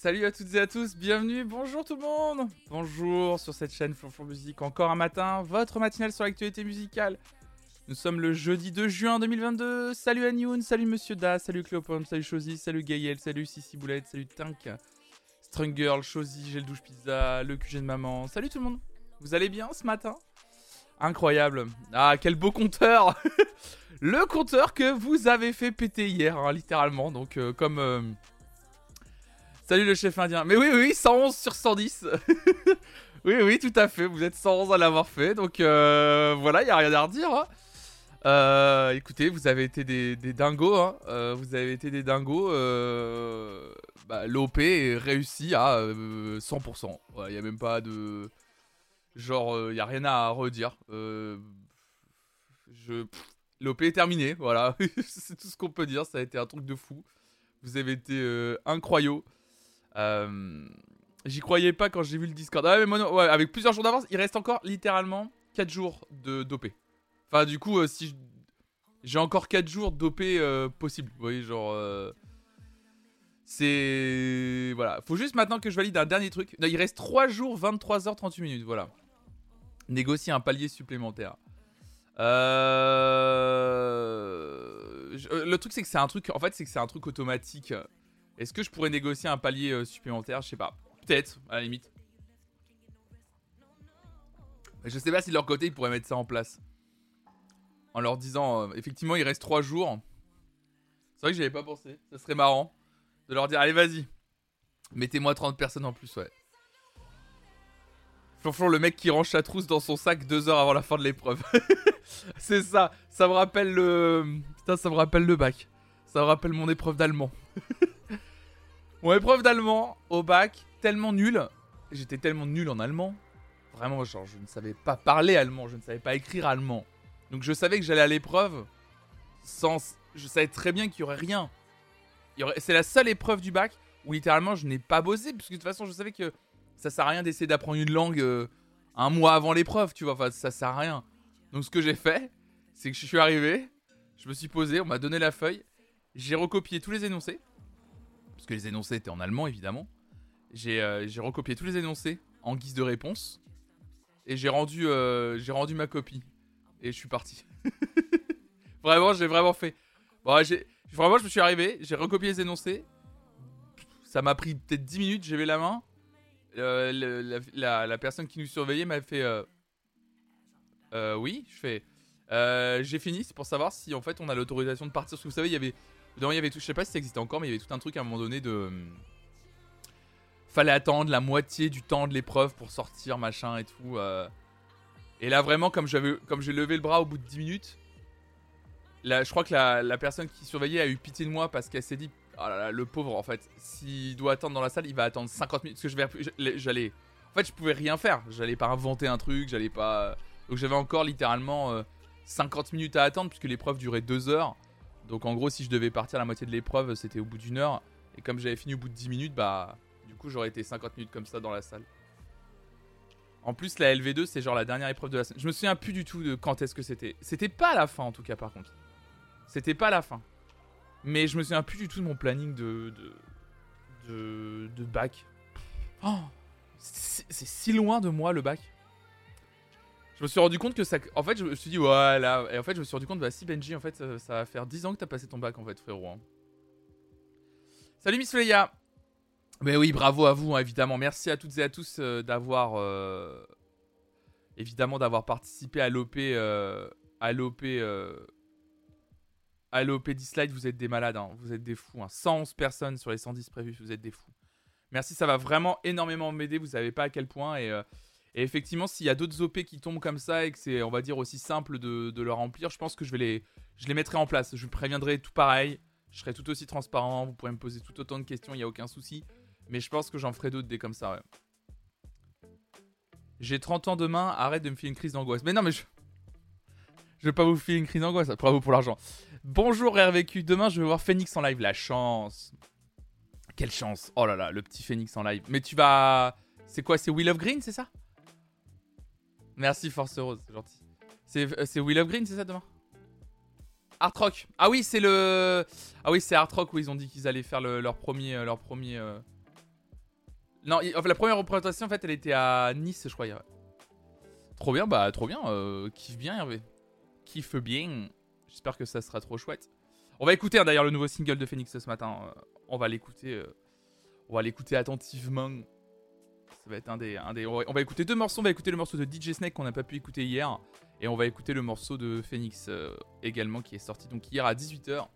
salut à toutes et à tous, bienvenue, bonjour tout le monde. Bonjour sur cette chaîne Flonflon Musique, encore un matin, votre matinale sur l'actualité musicale. Nous sommes le jeudi 2 juin 2022, salut Anyoun, salut Monsieur Da, salut Cléopom, salut Chosy, salut Gaël, salut Sissi Boulette, salut Tink, Strung Girl, Chosy, Gel Douche Pizza, le QG de maman, salut tout le monde Vous allez bien ce matin? Incroyable. Ah, quel beau compteur. Le compteur que vous avez fait péter hier, hein, littéralement, donc euh, comme... euh, Salut le chef indien. Mais oui, oui, oui, 111 sur 110. oui, oui, tout à fait. Vous êtes 111 à l'avoir fait. Donc euh, voilà, il n'y a rien à redire. hein. Euh, écoutez, vous avez été des, dingos. hein. Euh, vous avez été des dingos. Bah, L'OP est réussi à euh, 100%. Il n'y a même pas de. Genre, il n'y a rien à redire. L'OP est terminé. Voilà. C'est tout ce qu'on peut dire. Ça a été un truc de fou. Vous avez été incroyaux. Euh, J'y croyais pas quand j'ai vu le Discord. Ah mais moi, ouais, avec plusieurs jours d'avance, il reste encore littéralement 4 jours de d'OP. Enfin, du coup, euh, si j'ai encore 4 jours d'OP euh, possible. Vous voyez, genre. C'est. Voilà. Faut juste maintenant que je valide un dernier truc. Non, il reste 3 jours, 23h38 minutes. Voilà. Négocier un palier supplémentaire. Le truc, c'est que c'est un truc. En fait, c'est que c'est un truc automatique. Est-ce que je pourrais négocier un palier euh, supplémentaire? Je sais pas. Peut-être, à la limite. Je sais pas si de leur côté ils pourraient mettre ça en place. En leur disant, euh, effectivement, il reste 3 jours. C'est vrai que j'y avais pas pensé. Ça serait marrant de leur dire, allez, vas-y. Mettez-moi 30 personnes en plus, ouais. Flonflon, le mec qui range sa trousse dans son sac deux heures avant la fin de l'épreuve. C'est ça. Ça me rappelle le. Putain, ça me rappelle le bac. Ça me rappelle mon épreuve d'allemand. mon épreuve d'allemand au bac, tellement nul. J'étais tellement nul en allemand. Vraiment, genre, je ne savais pas parler allemand, je ne savais pas écrire allemand. Donc je savais que j'allais à l'épreuve sans. Je savais très bien qu'il y aurait rien. C'est la seule épreuve du bac où littéralement je n'ai pas bossé, parce que de toute façon je savais que ça sert à rien d'essayer d'apprendre une langue euh, un mois avant l'épreuve, tu vois. Enfin, ça sert à rien. Donc ce que j'ai fait, c'est que je suis arrivé, je me suis posé, on m'a donné la feuille, j'ai recopié tous les énoncés, parce que les énoncés étaient en allemand évidemment. J'ai euh, j'ai recopié tous les énoncés en guise de réponse, et j'ai rendu, euh, ma copie, et je suis parti. vraiment, j'ai vraiment fait. Vraiment, je me suis arrivé, j'ai recopié les énoncés, ça m'a pris peut-être 10 minutes, j'ai levé la main. Euh, la, personne qui nous surveillait m'a fait oui, je fais j'ai fini, c'est pour savoir si en fait on a l'autorisation de partir. Parce que vous savez, il y avait, dedans, il y avait tout, je sais pas si ça existait encore, mais il y avait tout un truc à un moment donné de. hum, Fallait attendre la moitié du temps de l'épreuve pour sortir, machin et tout. euh. Et là, vraiment, comme j'avais, comme j'ai levé le bras au bout de 10 minutes, là, je crois que la, personne qui surveillait a eu pitié de moi parce qu'elle s'est dit Oh là là, le pauvre, en fait, s'il doit attendre dans la salle, il va attendre 50 minutes. Parce que j'allais. En fait, je pouvais rien faire. J'allais pas inventer un truc, j'allais pas. Donc j'avais encore littéralement euh, 50 minutes à attendre puisque l'épreuve durait 2 heures. Donc en gros, si je devais partir la moitié de l'épreuve, c'était au bout d'une heure. Et comme j'avais fini au bout de 10 minutes, bah du coup j'aurais été 50 minutes comme ça dans la salle. En plus, la LV2, c'est genre la dernière épreuve de la semaine. Je me souviens plus du tout de quand est-ce que c'était. C'était pas à la fin en tout cas, par contre. C'était pas à la fin. Mais je me souviens plus du tout de mon planning de. de. de, de bac. Oh c'est si loin de moi le bac. Je me suis rendu compte que ça. En fait, je me suis dit, voilà. Et en fait, je me suis rendu compte, bah si Benji, en fait, ça, va faire 10 ans que t'as passé ton bac, en fait, frérot. hein. Salut Miss Leia. Mais oui, bravo à vous, hein, évidemment. Merci à toutes et à tous euh, d'avoir. euh, évidemment, d'avoir participé à l'OP. euh, à l'OP. à l'OP Dislike, vous êtes des malades, hein, vous êtes des fous. hein. 111 personnes sur les 110 prévus, vous êtes des fous. Merci, ça va vraiment énormément m'aider, vous savez pas à quel point. Et, et effectivement, s'il y a d'autres OP qui tombent comme ça et que c'est, on va dire, aussi simple de, le remplir, je pense que je vais les, je les mettrai en place. Je vous préviendrai tout pareil. Je serai tout aussi transparent. Vous pourrez me poser tout autant de questions, il n'y a aucun souci. Mais je pense que j'en ferai d'autres des comme ça. J'ai 30 ans demain, arrête de me filer une crise d'angoisse. Mais non, mais je. Je vais pas vous filer une crise d'angoisse, bravo pour l'argent. Bonjour RVQ, demain je vais voir Phoenix en live, la chance. Quelle chance. Oh là là, le petit Phoenix en live. Mais tu vas. C'est quoi? C'est Will of Green, c'est ça? Merci Force Rose, c'est gentil. C'est euh, Will of Green, c'est ça demain Art Rock. Ah oui, c'est le. Ah oui, c'est Art Rock où ils ont dit qu'ils allaient faire le- leur premier. euh, Leur premier euh, Non, la première représentation, en fait, elle était à Nice, je crois. Trop bien, bah, trop bien. kiffe bien, Hervé. Kiffe bien. J'espère que ça sera trop chouette. On va écouter hein, d'ailleurs le nouveau single de Phoenix ce matin. on va l'écouter. on va l'écouter attentivement. On va, écouter deux morceaux. On va écouter le morceau de DJ Snake qu'on n'a pas pu écouter hier. Et on va écouter le morceau de Phoenix également qui est sorti donc hier à 18h.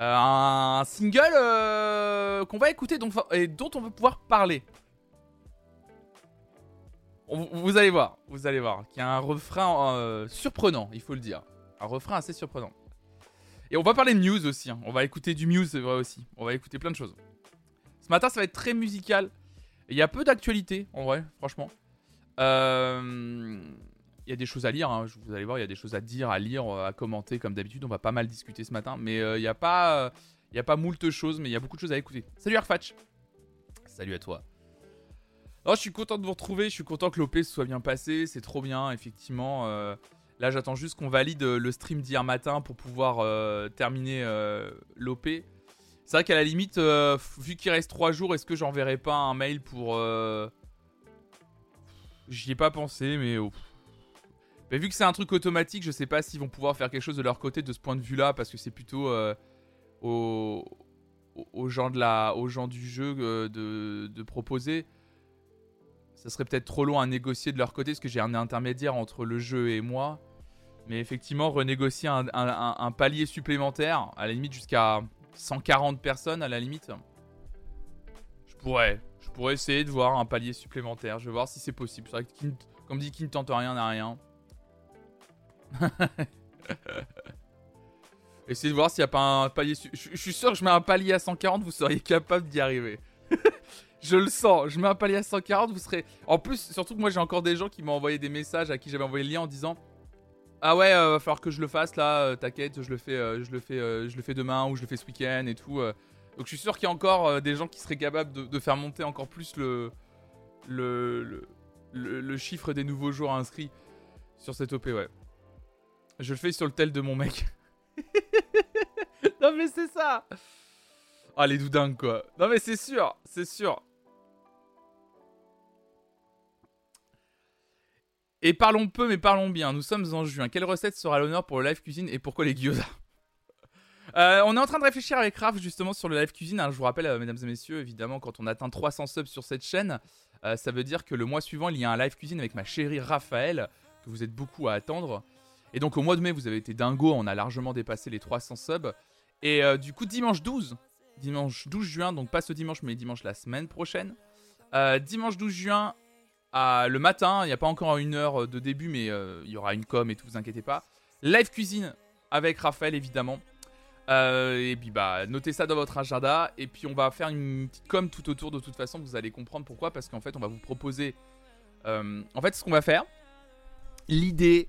Euh, un single euh, qu'on va écouter et dont on va pouvoir parler. vous allez voir, vous allez voir, qu'il y a un refrain euh, surprenant, il faut le dire. Un refrain assez surprenant. Et on va parler de Muse aussi, hein. on va écouter du Muse vrai aussi. On va écouter plein de choses. Ce matin, ça va être très musical. Il y a peu d'actualité, en vrai, franchement. Euh, il y a des choses à lire, hein. vous allez voir, il y a des choses à dire, à lire, euh, à commenter comme d'habitude. On va pas mal discuter ce matin, mais euh, il n'y a pas, euh, il y a pas moult choses, mais il y a beaucoup de choses à écouter. Salut Arfatch. Salut à toi. Oh, je suis content de vous retrouver, je suis content que l'OP se soit bien passé, c'est trop bien, effectivement. là, j'attends juste qu'on valide le stream d'hier matin pour pouvoir terminer l'OP. C'est vrai qu'à la limite, vu qu'il reste 3 jours, est-ce que j'enverrai pas un mail pour. J'y ai pas pensé, mais. Oh, mais vu que c'est un truc automatique, je sais pas s'ils vont pouvoir faire quelque chose de leur côté de ce point de vue-là, parce que c'est plutôt euh, aux, gens de la, aux gens du jeu euh, de, proposer. Ça serait peut-être trop long à négocier de leur côté, parce que j'ai un intermédiaire entre le jeu et moi. Mais effectivement, renégocier un, palier supplémentaire, à la limite jusqu'à 140 personnes, à la limite, je pourrais. Je pourrais essayer de voir un palier supplémentaire. Je vais voir si c'est possible. C'est vrai que, comme dit, qui ne tente rien n'a rien. Essayez de voir s'il n'y a pas un palier. Je, suis sûr que je mets un palier à 140, vous seriez capable d'y arriver. je le sens. Je mets un palier à 140, vous serez. En plus, surtout que moi j'ai encore des gens qui m'ont envoyé des messages à qui j'avais envoyé le lien en disant Ah ouais, euh, va falloir que je le fasse là. Euh, t'inquiète, je le fais, euh, je le fais, je le fais demain ou je le fais ce week-end et tout. Donc je suis sûr qu'il y a encore des gens qui seraient capables de, faire monter encore plus le le, le, le chiffre des nouveaux jours inscrits sur cette OP, ouais. Je le fais sur le tel de mon mec. non mais c'est ça Ah les doudingues quoi. Non mais c'est sûr, c'est sûr. Et parlons peu mais parlons bien, nous sommes en juin. Quelle recette sera l'honneur pour le live cuisine et pourquoi les gyoza euh, on est en train de réfléchir avec Raph justement sur le live cuisine. je vous rappelle, euh, mesdames et messieurs, évidemment, quand on atteint 300 subs sur cette chaîne, euh, ça veut dire que le mois suivant, il y a un live cuisine avec ma chérie Raphaël, que vous êtes beaucoup à attendre. Et donc au mois de mai, vous avez été dingo, on a largement dépassé les 300 subs. Et du coup, dimanche 12, dimanche 12 juin, donc pas ce dimanche, mais dimanche la semaine prochaine. Dimanche 12 juin, le matin, il n'y a pas encore une heure de début, mais euh, il y aura une com et tout, vous inquiétez pas. Live cuisine avec Raphaël, évidemment. et puis bah, notez ça dans votre agenda. Et puis on va faire une petite com tout autour de toute façon, vous allez comprendre pourquoi. Parce qu'en fait, on va vous proposer. en fait, ce qu'on va faire, l'idée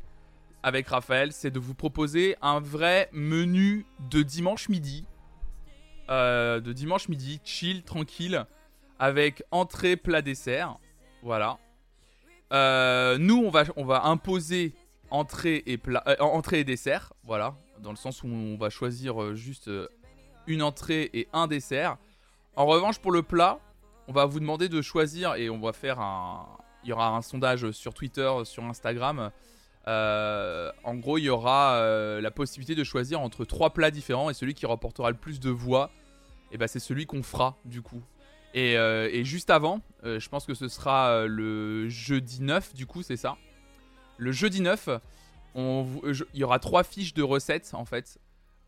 avec Raphaël, c'est de vous proposer un vrai menu de dimanche midi. Euh, de dimanche midi, chill, tranquille, avec entrée, plat, dessert. Voilà. Euh, nous, on va, imposer entrée et, plat, euh, entrée et dessert. Voilà. Dans le sens où on va choisir juste une entrée et un dessert. En revanche, pour le plat, on va vous demander de choisir et on va faire un. Il y aura un sondage sur Twitter, sur Instagram euh, en gros, il y aura euh, la possibilité de choisir entre trois plats différents et celui qui remportera le plus de voix, eh ben c'est celui qu'on fera du coup. Et, euh, juste avant, je pense que ce sera le jeudi 9 du coup, c'est ça. Le jeudi 9, il y aura trois fiches de recettes en fait.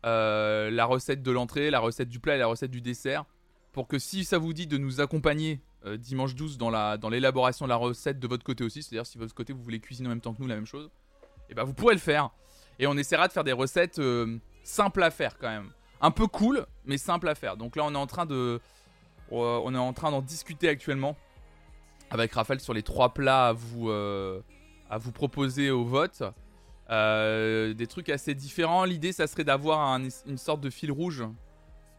la recette de l'entrée, la recette du plat et la recette du dessert. Pour que si ça vous dit de nous accompagner dimanche 12 dans l'élaboration dans de la recette de votre côté aussi, c'est-à-dire si de votre côté vous voulez cuisiner en même temps que nous la même chose, et eh bah ben, vous pourrez le faire. Et on essaiera de faire des recettes euh, simples à faire quand même. Un peu cool, mais simples à faire. Donc là, on est en train de, euh, on est en train d'en discuter actuellement avec Raphaël sur les trois plats à vous, euh, à vous proposer au vote. des trucs assez différents. L'idée, ça serait d'avoir une sorte de fil rouge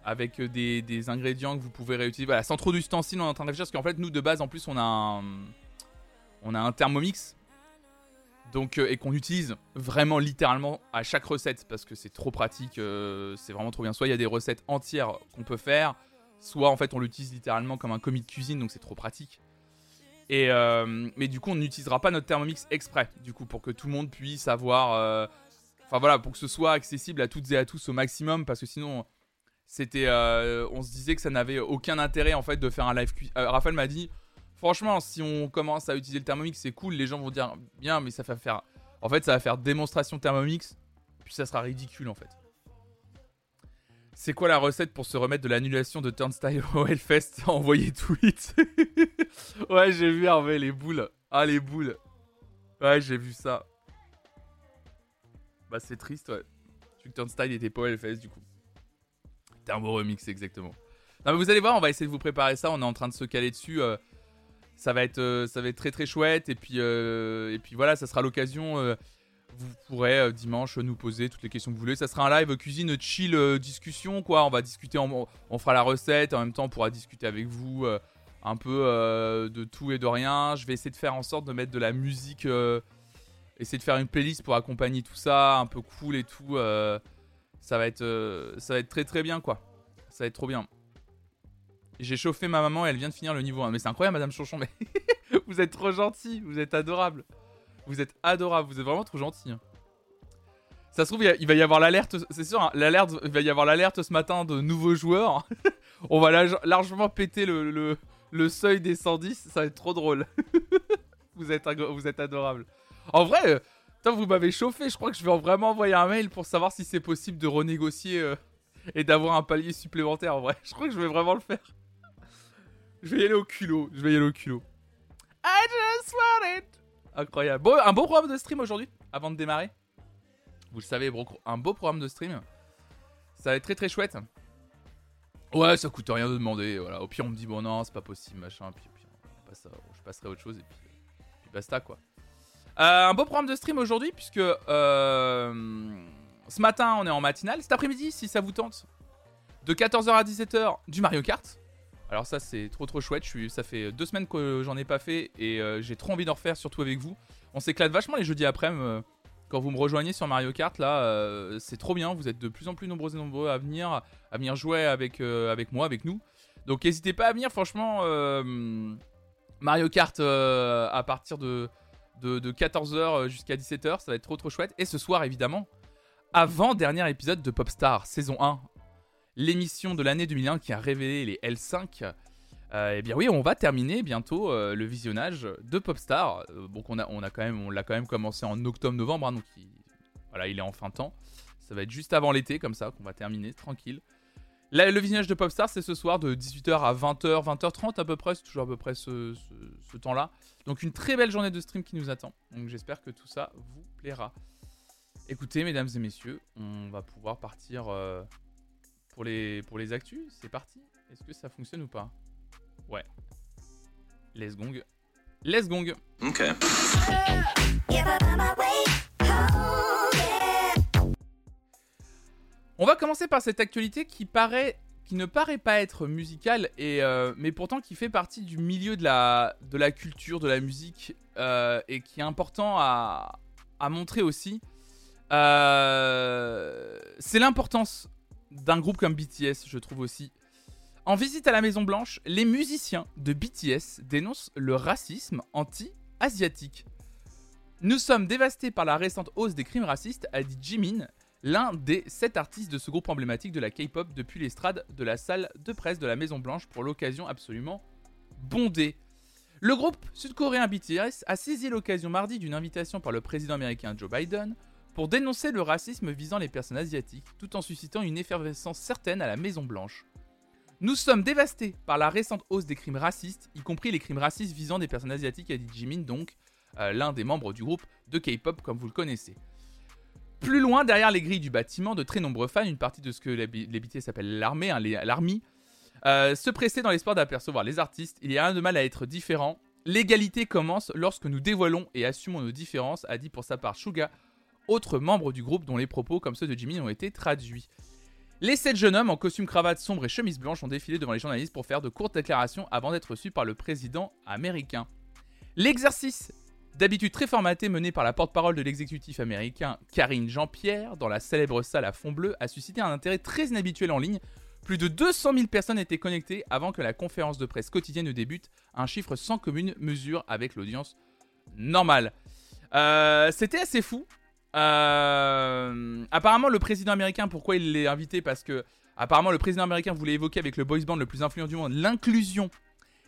avec des, ingrédients que vous pouvez réutiliser. Voilà, sans trop d'ustensiles, on est en train de réfléchir parce qu'en fait, nous de base, en plus, on a un, on a un thermomix donc, euh, et qu'on utilise vraiment littéralement à chaque recette parce que c'est trop pratique, euh, c'est vraiment trop bien. Soit il y a des recettes entières qu'on peut faire, soit en fait on l'utilise littéralement comme un commis de cuisine, donc c'est trop pratique. Et euh, mais du coup, on n'utilisera pas notre Thermomix exprès, du coup, pour que tout le monde puisse avoir. euh, Enfin voilà, pour que ce soit accessible à toutes et à tous au maximum, parce que sinon, c'était. euh, on se disait que ça n'avait aucun intérêt en fait de faire un live. Raphaël m'a dit, franchement, si on commence à utiliser le Thermomix, c'est cool, les gens vont dire bien, mais ça va faire. En fait, ça va faire démonstration Thermomix, puis ça sera ridicule en fait. C'est quoi la recette pour se remettre de l'annulation de Turnstile au Hellfest Envoyez tweet. ouais, j'ai vu Hervé, les boules. Ah, les boules. Ouais, j'ai vu ça. Bah, c'est triste, ouais. Tu que Turnstile était pas au Hellfest, du coup. Thermo Remix, exactement. Non, mais vous allez voir, on va essayer de vous préparer ça. On est en train de se caler dessus. euh, ça, va être, euh, ça va être très très chouette. Et puis, euh, et puis voilà, ça sera l'occasion. Vous pourrez euh, dimanche nous poser toutes les questions que vous voulez. Ça sera un live cuisine chill euh, discussion quoi. On va discuter, on fera la recette en même temps on pourra discuter avec vous euh, un peu de tout et de rien. Je vais essayer de faire en sorte de mettre de la musique, essayer de faire une playlist pour accompagner tout ça, un peu cool et tout. ça va être, ça va être très très bien quoi. Ça va être trop bien. J'ai chauffé ma maman et elle vient de finir le niveau 1. Mais c'est incroyable, Madame Chonchon. Mais vous êtes trop gentil, vous êtes adorable. Vous êtes adorable, vous êtes vraiment trop gentil. hein. Ça se trouve, il va y avoir l'alerte, c'est sûr, hein, l'alerte, il va y avoir l'alerte ce matin de nouveaux joueurs. On va large- largement péter le, seuil des 110, ça va être trop drôle. vous, êtes, vous êtes adorable. En vrai, euh, putain, vous m'avez chauffé, je crois que je vais vraiment envoyer un mail pour savoir si c'est possible de renégocier euh, et d'avoir un palier supplémentaire. En vrai, je crois que je vais vraiment le faire. Je vais y aller au culot, je vais y aller au culot. I just want it. Incroyable. Un beau programme de stream aujourd'hui, avant de démarrer. Vous le savez, un beau programme de stream. Ça va être très très chouette. Ouais, ça coûte rien de demander. Voilà. Au pire, on me dit, bon, non, c'est pas possible, machin. Puis, je passerai à autre chose et puis, puis basta quoi. Euh, un beau programme de stream aujourd'hui, puisque euh, ce matin, on est en matinale. Cet après-midi, si ça vous tente, de 14h à 17h, du Mario Kart. Alors ça c'est trop trop chouette, ça fait deux semaines que j'en ai pas fait et euh, j'ai trop envie d'en refaire surtout avec vous. On s'éclate vachement les jeudis après-midi euh, quand vous me rejoignez sur Mario Kart là, euh, c'est trop bien, vous êtes de plus en plus nombreux et nombreux à venir, à venir jouer avec, moi, avec nous. Donc n'hésitez pas à venir franchement, Mario Kart à partir de, de, 14h jusqu'à 17h, ça va être trop trop chouette. Et ce soir évidemment, avant dernier épisode de Popstar saison 1 l'émission de l'année 2001 qui a révélé les L5. Euh, eh bien oui, on va terminer bientôt euh, le visionnage de Popstar. Euh, donc on a, on a quand même, on l'a quand même commencé en octobre-novembre, hein, donc il, voilà, il est en fin de temps. Ça va être juste avant l'été, comme ça, qu'on va terminer tranquille. Là, le visionnage de Popstar, c'est ce soir de 18h à 20h, 20h30 à peu près, c'est toujours à peu près ce, temps-là. Donc une très belle journée de stream qui nous attend. Donc j'espère que tout ça vous plaira. Écoutez, mesdames et messieurs, on va pouvoir partir euh, pour les, pour les actus. C'est parti. Est-ce que ça fonctionne ou pas Ouais. Let's gong. Let's gong. Okay. On va commencer par cette actualité qui paraît, qui ne paraît pas être musicale, et, euh, mais pourtant qui fait partie du milieu de la, de la culture, de la musique, euh, et qui est important à, à montrer aussi. Euh, c'est l'importance d'un groupe comme BTS, je trouve aussi. En visite à la Maison Blanche, les musiciens de BTS dénoncent le racisme anti-asiatique. Nous sommes dévastés par la récente hausse des crimes racistes, a dit Jimin, l'un des sept artistes de ce groupe emblématique de la K-pop depuis l'estrade de la salle de presse de la Maison Blanche pour l'occasion absolument bondée. Le groupe sud-coréen BTS a saisi l'occasion mardi d'une invitation par le président américain Joe Biden pour dénoncer le racisme visant les personnes asiatiques tout en suscitant une effervescence certaine à la Maison Blanche. Nous sommes dévastés par la récente hausse des crimes racistes, y compris les crimes racistes visant des personnes asiatiques, a dit Jimin, donc euh, l'un des membres du groupe de K-pop comme vous le connaissez. Plus loin, derrière les grilles du bâtiment, de très nombreux fans, une partie de ce que les, BTS s'appelle l'armée, hein, euh, se pressaient dans l'espoir d'apercevoir les artistes. Il y a rien de mal à être différent. L'égalité commence lorsque nous dévoilons et assumons nos différences, a dit pour sa part Suga, autre membre du groupe dont les propos, comme ceux de Jimmy, ont été traduits. Les sept jeunes hommes en costume cravate sombre et chemise blanche ont défilé devant les journalistes pour faire de courtes déclarations avant d'être reçus par le président américain. L'exercice, d'habitude très formaté mené par la porte-parole de l'exécutif américain Karine Jean-Pierre dans la célèbre salle à fond bleu, a suscité un intérêt très inhabituel en ligne Plus de 200 000 personnes étaient connectées avant que la conférence de presse quotidienne ne débute, un chiffre sans commune mesure avec l'audience normale. Euh, C'était assez fou. Euh, apparemment, le président américain, pourquoi il l'est invité? Parce que apparemment, le président américain voulait évoquer avec le boys band le plus influent du monde l'inclusion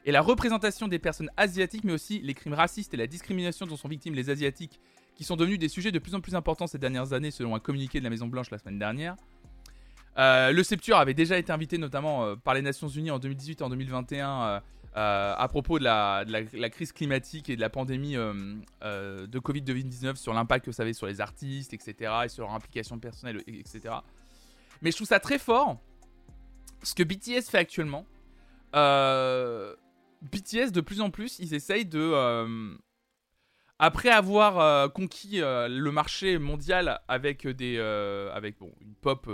et la représentation des personnes asiatiques, mais aussi les crimes racistes et la discrimination dont sont victimes les asiatiques, qui sont devenus des sujets de plus en plus importants ces dernières années, selon un communiqué de la Maison Blanche la semaine dernière. Euh, le Septure avait déjà été invité notamment euh, par les Nations Unies en 2018 et en 2021 euh, à propos de la, crise climatique et de la pandémie de Covid-19 sur l'impact que ça avait sur les artistes, etc. et sur leur implication personnelle, etc. Mais je trouve ça très fort ce que BTS fait actuellement. BTS de plus en plus, ils essayent de après avoir conquis le marché mondial avec des avec bon une pop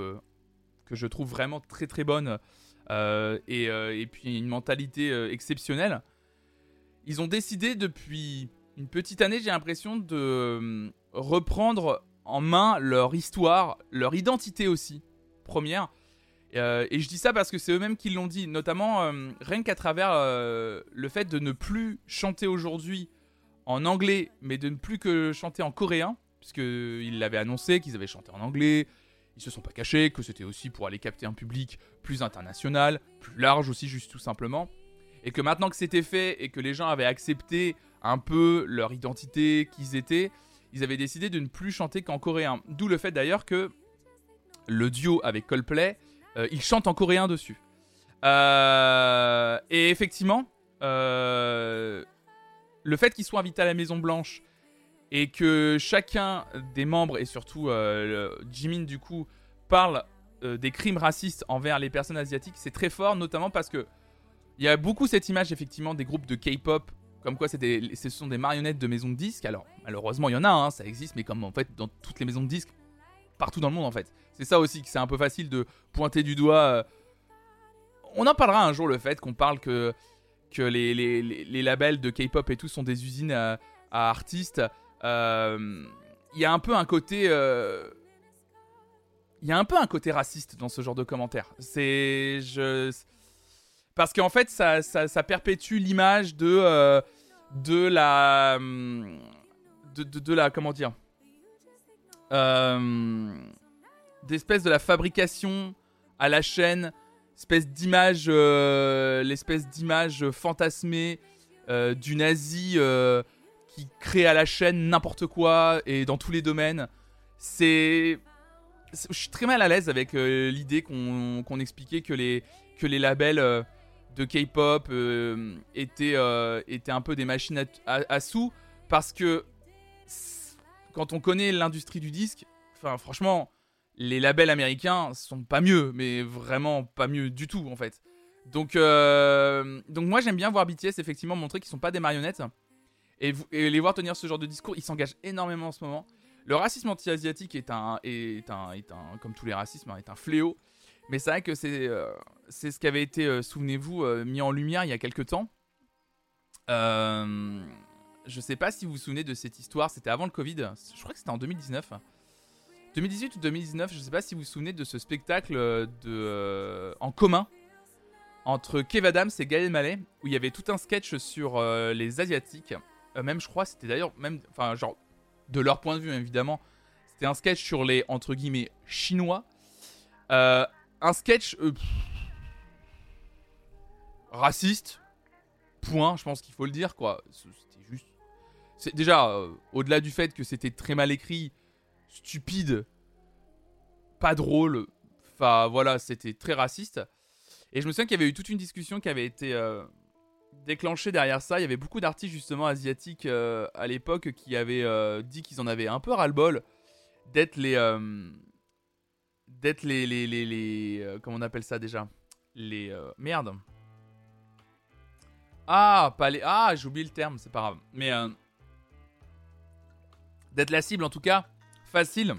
que je trouve vraiment très très bonne euh, euh, et, puis une mentalité euh, exceptionnelle. Ils ont décidé depuis une petite année, j'ai l'impression, de reprendre en main leur histoire, leur identité aussi, première. et je dis ça parce que c'est eux-mêmes qui l'ont dit, notamment rien qu'à travers le fait de ne plus chanter aujourd'hui en anglais, mais de ne plus que chanter en coréen, puisqu'ils l'avaient annoncé qu'ils avaient chanté en anglais, ils se sont pas cachés, que c'était aussi pour aller capter un public plus international, plus large aussi, juste tout simplement. Et que maintenant que c'était fait et que les gens avaient accepté un peu leur identité, qu'ils étaient, ils avaient décidé de ne plus chanter qu'en coréen. D'où le fait d'ailleurs que le duo avec Coldplay, euh, ils chantent en coréen dessus. Euh, et effectivement, euh, le fait qu'ils soient invités à la Maison Blanche et que chacun des membres et surtout euh, Jimin du coup parle euh, des crimes racistes envers les personnes asiatiques, c'est très fort, notamment parce que il y a beaucoup cette image effectivement des groupes de K-pop comme quoi des, ce sont des marionnettes de maisons de disques. Alors malheureusement il y en a, hein, ça existe, mais comme en fait dans toutes les maisons de disques partout dans le monde en fait. C'est ça aussi que c'est un peu facile de pointer du doigt. Euh. On en parlera un jour le fait qu'on parle que que les, les, les, labels de K-pop et tout sont des usines à, artistes il y a un peu un côté euh, il y a un peu un côté raciste dans ce genre de commentaires. C'est je parce qu'en fait ça, ça, perpétue l'image de euh, de la de, de, la comment dire d'espèce de la fabrication à la chaîne, espèce d'image l'espèce d'image fantasmée du nazi qui crée à la chaîne n'importe quoi et dans tous les domaines. C'est. Je suis très mal à l'aise avec euh, l'idée qu'on expliquait que les, que les labels euh, de K-pop euh, étaient, étaient un peu des machines à, sous parce que quand on connaît l'industrie du disque, enfin franchement, les labels américains sont pas mieux, mais vraiment pas mieux du tout en fait. Donc, donc moi j'aime bien voir BTS effectivement montrer qu'ils sont pas des marionnettes et, les voir tenir ce genre de discours, ils s'engagent énormément en ce moment. Le racisme anti-asiatique est un, est, un, est un, comme tous les racismes, hein, est un fléau. Mais c'est vrai que c'est euh, c'est ce qui avait été, euh, souvenez-vous, euh, mis en lumière il y a quelques temps. je sais pas si vous vous souvenez de cette histoire, c'était avant le Covid, je crois que c'était en 2019. 2018 ou 2019, je sais pas si vous vous souvenez de ce spectacle de, en commun entre Kev Adams et Gaël Mallet, où il y avait tout un sketch sur les Asiatiques. Euh, même je crois, c'était d'ailleurs même, enfin genre de leur point de vue évidemment, c'était un sketch sur les entre guillemets chinois. Euh, un sketch euh, raciste. Point, je pense qu'il faut le dire quoi. C'était juste. C'est déjà au-delà du fait que c'était très mal écrit, stupide, pas drôle. Enfin voilà, c'était très raciste. Et je me souviens qu'il y avait eu toute une discussion qui avait été déclenché derrière ça. Il y avait beaucoup d'artistes justement asiatiques euh, à l'époque qui avaient euh, dit qu'ils en avaient un peu ras-le-bol d'être les euh, d'être les les, comment on appelle ça déjà? Les merde ah pas les ah j'ai oublié le terme c'est pas grave mais d'être la cible en tout cas facile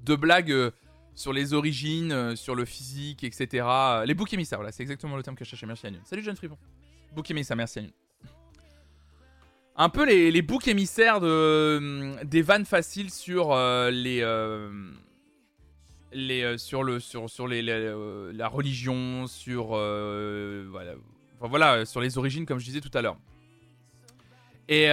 de blagues sur les origines, sur le physique, etc. Les boucs émissaires, voilà, c'est exactement le terme que je cherchais. Merci. Salut jeune fripon. Bouc émissaire, merci Un peu les, boucs émissaires de, des vannes faciles sur euh, les. Euh, les, sur, le, sur, sur les, la religion, sur, voilà, voilà, sur les origines, comme je disais tout à l'heure. Et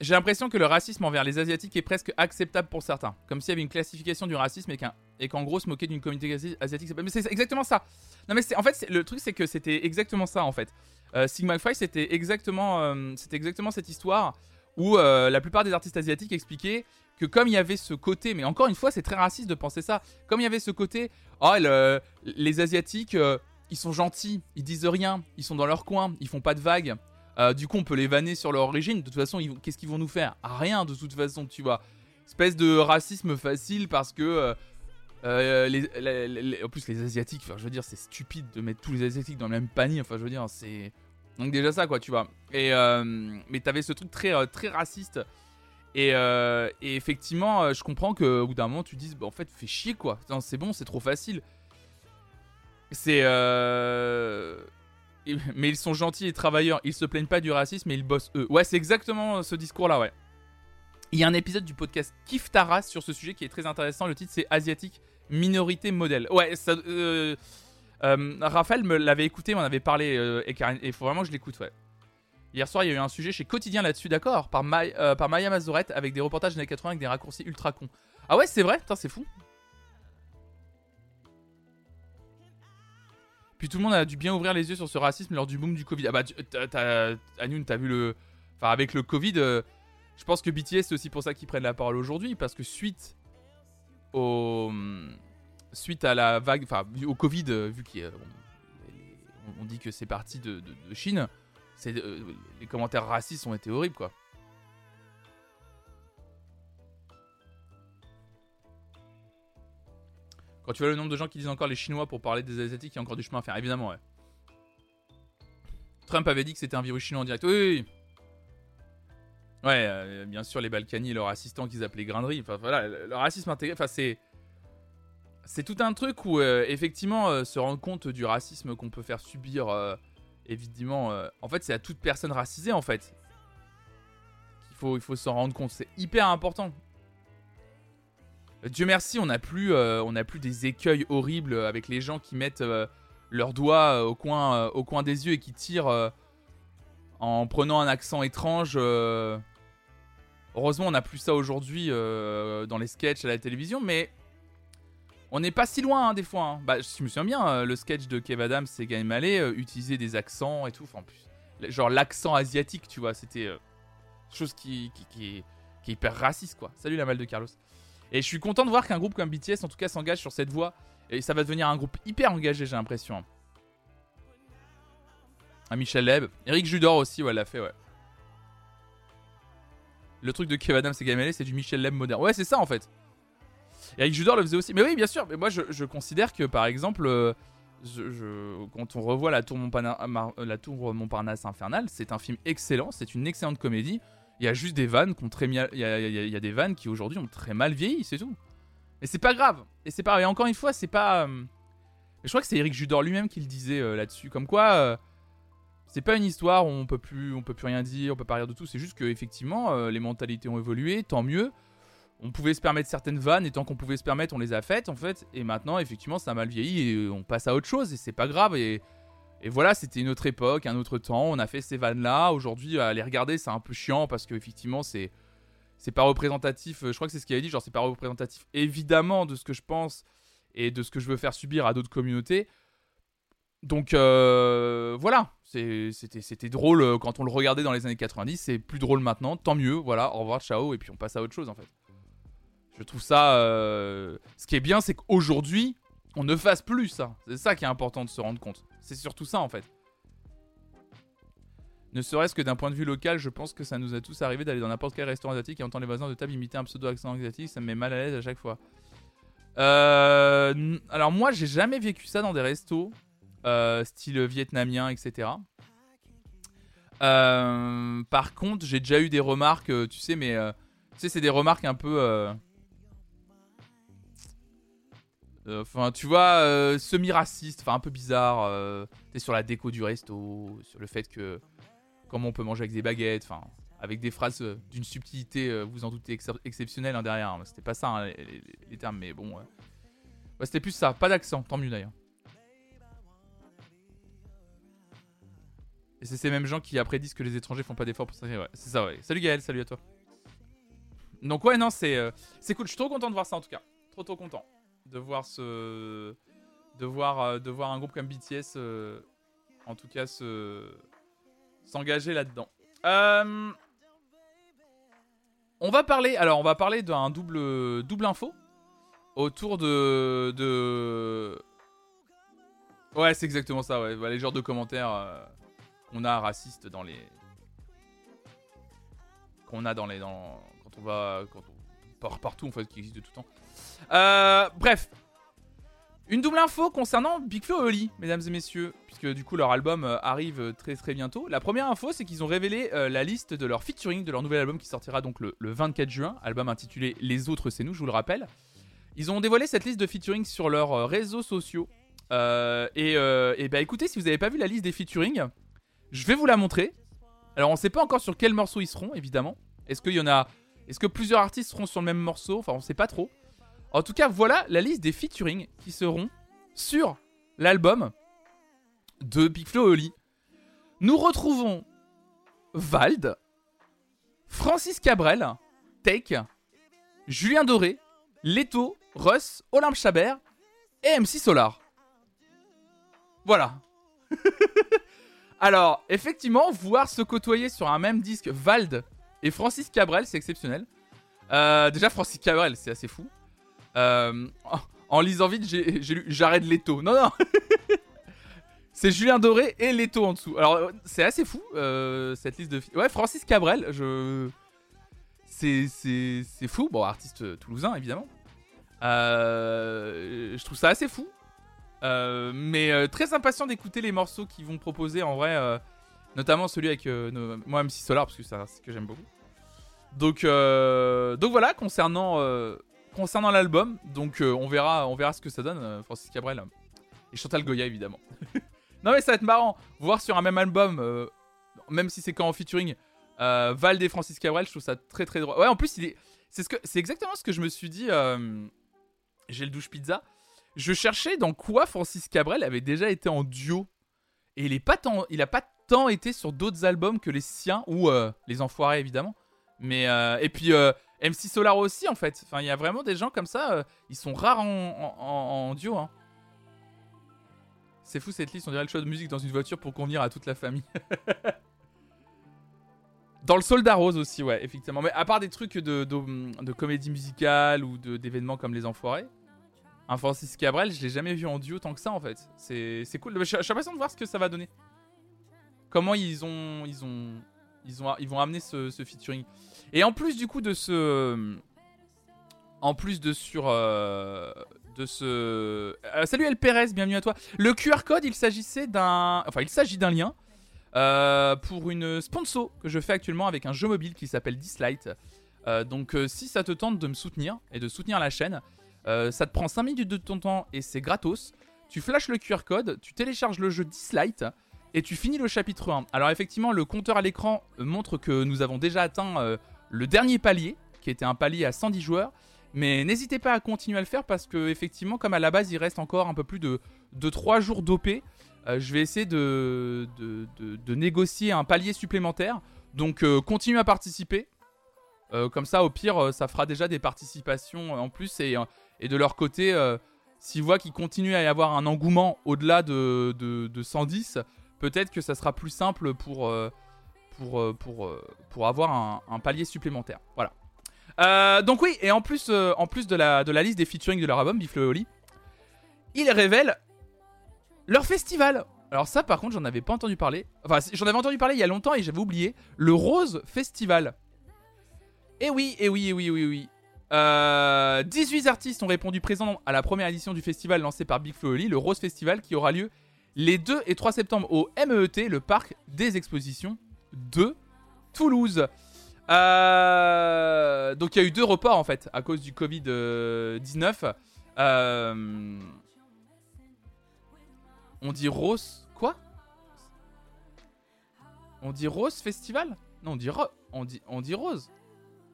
j'ai l'impression que le racisme envers les Asiatiques est presque acceptable pour certains. Comme s'il y avait une classification du racisme et qu'en gros se moquer d'une communauté asiatique. Mais c'est exactement ça. Non mais en fait le truc c'est que c'était exactement ça en fait. Euh, Sigma c'était exactement, euh, c'était exactement cette histoire où euh, la plupart des artistes asiatiques expliquaient que comme il y avait ce côté, mais encore une fois c'est très raciste de penser ça, comme il y avait ce côté, oh les Asiatiques ils sont gentils, ils disent rien, ils sont dans leur coin, ils font pas de vagues, euh, du coup, on peut les vanner sur leur origine. De toute façon, qu'est-ce qu'ils vont nous faire? Rien, de toute façon, tu vois. Espèce de racisme facile parce que. Euh, euh, en plus, les Asiatiques, je veux dire, c'est stupide de mettre tous les Asiatiques dans le même panier. Enfin, je veux dire, c'est. Donc, déjà ça, quoi, tu vois. Et, mais t'avais ce truc très, très raciste. Et, effectivement, je comprends qu'au bout d'un moment, tu dises, bah, en fait, fais chier, quoi. C'est bon, c'est trop facile. C'est mais ils sont gentils et travailleurs, ils se plaignent pas du racisme, mais ils bossent eux. Ouais, c'est exactement ce discours-là, ouais. Il y a un épisode du podcast Kif Taras sur ce sujet qui est très intéressant. Le titre c'est Asiatique minorité modèle. Ouais, ça, euh, euh, Raphaël me l'avait écouté, m'en avait parlé euh, et il faut vraiment que je l'écoute, ouais. Hier soir, il y a eu un sujet chez Quotidien là-dessus, d'accord, par, Maya Mazorette avec des reportages des années 80 avec des raccourcis ultra cons. Ah ouais, c'est vrai, c'est fou. Puis tout le monde a dû bien ouvrir les yeux sur ce racisme lors du boom du Covid. Ah bah, t'as, vu le. Enfin, avec le Covid, je pense que BTS, c'est aussi pour ça qu'ils prennent la parole aujourd'hui. Parce que suite au. Suite à la vague. Enfin, au Covid, euh, vu qu'on on dit que c'est parti de, Chine, euh, les commentaires racistes ont été horribles, quoi. Quand tu vois le nombre de gens qui disent encore les Chinois pour parler des Asiatiques, il y a encore du chemin à faire, évidemment, ouais. Trump avait dit que c'était un virus chinois en direct. Oui, oui. Ouais, euh, bien sûr, les Balkany et leurs assistants qu'ils appelaient grinderie. Enfin, voilà, le racisme intégré. Enfin, c'est. C'est tout un truc où, euh, effectivement, euh, se rendre compte du racisme qu'on peut faire subir, évidemment. en fait, c'est à toute personne racisée, en fait. Il faut, il faut s'en rendre compte. C'est hyper important. Dieu merci, on n'a plus, plus des écueils horribles avec les gens qui mettent leurs doigts au, coin, au coin des yeux et qui tirent en prenant un accent étrange. Heureusement, on n'a plus ça aujourd'hui dans les sketchs à la télévision, mais on n'est pas si loin hein, des fois. Hein. Bah, je me souviens bien, le sketch de Kev Adams et Guy Mallet utiliser des accents et tout. Plus, genre l'accent asiatique, tu vois, c'était chose qui, qui, qui, est, hyper raciste, quoi. Salut la mal de Carlos. Et je suis content de voir qu'un groupe comme BTS, en tout cas, s'engage sur cette voie. Et ça va devenir un groupe hyper engagé, j'ai l'impression. Ah, Michel Leb. Eric Judor aussi, ouais, l'a fait, ouais. Le truc de Kev Adams et Gamele, c'est du Michel Leb moderne. Ouais, c'est ça en fait. Eric Judor le faisait aussi. Mais oui, bien sûr. Mais moi, je, considère que par exemple, euh, quand on revoit la tour, la tour Montparnasse infernale, c'est un film excellent. C'est une excellente comédie. Il y a juste des vannes qui très Il y a, des vannes qui aujourd'hui ont très mal vieilli, c'est tout. Mais c'est pas grave. Et c'est pas. Et encore une fois, c'est pas. Euh, je crois que c'est Eric Judor lui-même qui le disait euh, là-dessus. Comme quoi, euh, c'est pas une histoire où on peut plus, on peut plus rien dire, on peut pas rire de tout. C'est juste que effectivement, les mentalités ont évolué, tant mieux. On pouvait se permettre certaines vannes et tant qu'on pouvait se permettre, on les a faites en fait. Et maintenant, effectivement, ça a mal vieilli et on passe à autre chose et c'est pas grave. Et voilà, c'était une autre époque, un autre temps. On a fait ces vannes-là. Aujourd'hui, à les regarder, c'est un peu chiant parce qu'effectivement, c'est c'est pas représentatif. Je crois que c'est ce qu'il avait dit, genre c'est pas représentatif évidemment de ce que je pense et de ce que je veux faire subir à d'autres communautés. Donc euh, voilà, c'était drôle euh, quand on le regardait dans les années 90, c'est plus drôle maintenant, tant mieux, voilà, au revoir, ciao, et puis on passe à autre chose en fait. Je trouve ça... Euh, ce qui est bien, c'est qu'aujourd'hui, on ne fasse plus ça. C'est ça qui est important de se rendre compte. C'est surtout ça en fait. Ne serait-ce que d'un point de vue local, je pense que ça nous a tous arrivé d'aller dans n'importe quel restaurant asiatique et entendre les voisins de table imiter un pseudo-accent asiatique, ça me met mal à l'aise à chaque fois. Euh, alors moi, j'ai jamais vécu ça dans des restos, style vietnamien, etc. Euh, par contre, j'ai déjà eu des remarques, tu sais, mais tu sais, c'est des remarques un peu euh, enfin, tu vois, euh, semi-raciste, enfin un peu bizarre. Euh, T'es sur la déco du resto, sur le fait que comment on peut manger avec des baguettes, enfin avec des phrases d'une subtilité, vous en doutez, exceptionnelle hein, derrière. C'était pas ça hein, les, termes, mais bon. C'était plus ça, pas d'accent, tant mieux d'ailleurs. Et c'est ces mêmes gens qui après disent que les étrangers font pas d'efforts pour ça. Ouais, c'est ça, ouais. Salut Gaël, salut à toi. Donc ouais, non, c'est euh, c'est cool. Je suis trop content de voir ça en tout cas. Trop trop content de voir ce de voir euh, de voir un groupe comme BTS euh, en tout cas se s'engager là-dedans. on va parler alors on va parler d'un double double info autour de de Ouais, c'est exactement ça ouais, les genres de commentaires qu'on a racistes dans les qu'on a dans les dans quand on va quand on part partout en fait qui existe de tout temps. Euh, bref, une double info concernant Big Flo et Oli, mesdames et messieurs, puisque du coup leur album euh, arrive très très bientôt. La première info, c'est qu'ils ont révélé euh, la liste de leur featuring de leur nouvel album qui sortira donc le, 24 juin, album intitulé Les autres c'est nous, je vous le rappelle. Ils ont dévoilé cette liste de featuring sur leurs réseaux sociaux. et, et bah écoutez, si vous n'avez pas vu la liste des featuring, je vais vous la montrer. Alors on sait pas encore sur quel morceau ils seront, évidemment. Est-ce qu'il y en a... Est-ce que plusieurs artistes seront sur le même morceau? Enfin, on sait pas trop. En tout cas, voilà la liste des featuring qui seront sur l'album de Big Flo et Oli. Nous retrouvons Vald, Francis Cabrel, Take, Julien Doré, Leto, Russ, Olympe Chabert et MC Solar. Voilà. Alors, effectivement, voir se côtoyer sur un même disque Vald et Francis Cabrel, c'est exceptionnel. Euh, déjà, Francis Cabrel, c'est assez fou. Euh, en lisant vite, j'ai lu J'arrête Leto. Non, non C'est Julien Doré et Leto en dessous. Alors, c'est assez fou, euh, cette liste de... Ouais, Francis Cabrel, je... C'est fou. Bon, artiste toulousain, évidemment. je trouve ça assez fou. Euh, mais euh, très impatient d'écouter les morceaux qu'ils vont proposer en vrai, euh, notamment celui avec moi MC Solar parce que c'est ce que j'aime beaucoup. Donc donc voilà concernant concernant l'album, donc on verra on verra ce que ça donne Francis Cabrel et Chantal Goya évidemment. non mais ça va être marrant voir sur un même album même si c'est quand en featuring Val et Francis Cabrel, je trouve ça très très drôle. Ouais, en plus c'est ce que c'est exactement ce que je me suis dit j'ai le douche pizza je cherchais dans quoi Francis Cabrel avait déjà été en duo. Et il est pas tant, il a pas tant été sur d'autres albums que les siens ou euh, les Enfoirés évidemment. Mais euh, et puis euh, MC Solar aussi en fait. Enfin, il y a vraiment des gens comme ça. ils sont rares en, duo. Hein. C'est fou cette liste. On dirait le choix de musique dans une voiture pour convenir à toute la famille. Dans le Soldat Rose aussi, ouais, effectivement. Mais à part des trucs de, de, de comédie musicale ou d'événements comme Les Enfoirés, un Francis Cabrel, je l'ai jamais vu en duo tant que ça en fait. C'est cool. Je, suis impatient de voir ce que ça va donner. Comment ils ont ils ont ils ont ils vont amener ce, featuring. Et en plus du coup de ce en plus de sur euh, de ce euh, salut El Perez, bienvenue à toi. Le QR code, il s'agissait d'un enfin il s'agit d'un lien euh, pour une sponsor que je fais actuellement avec un jeu mobile qui s'appelle Dislight. donc si ça te tente de me soutenir et de soutenir la chaîne, euh, ça te prend 5 minutes de ton temps et c'est gratos. Tu flashes le QR code, tu télécharges le jeu Dislight et tu finis le chapitre 1. Alors effectivement, le compteur à l'écran montre que nous avons déjà atteint euh, le dernier palier, qui était un palier à 110 joueurs. Mais n'hésitez pas à continuer à le faire parce que effectivement, comme à la base, il reste encore un peu plus de, de 3 jours d'OP. Euh, je vais essayer de, négocier un palier supplémentaire. Donc continuez à participer. comme ça, au pire, ça fera déjà des participations en plus et, et de leur côté, euh, s'ils voient qu'il continue à y avoir un engouement au-delà de, de, 110, peut-être que ça sera plus simple pour, euh, pour, euh, pour, pour avoir un, palier supplémentaire. Voilà. donc oui, et en plus, en plus de, la, de la liste des featuring de leur album, Biff Oli, ils révèlent leur festival. Alors ça par contre j'en avais pas entendu parler. Enfin j'en avais entendu parler il y a longtemps et j'avais oublié. Le Rose Festival. Et eh oui, et eh oui, et eh oui, oui, oui. 18 euh, artistes ont répondu présents à la première édition du festival lancé par Big Flo le Rose Festival, qui aura lieu les 2 et 3 septembre au MEET, le parc des expositions de Toulouse. Euh, donc il y a eu deux reports en fait à cause du Covid-19. Euh, on dit Rose. Quoi? On dit Rose Festival? Non, on dit, on dit, on dit Rose.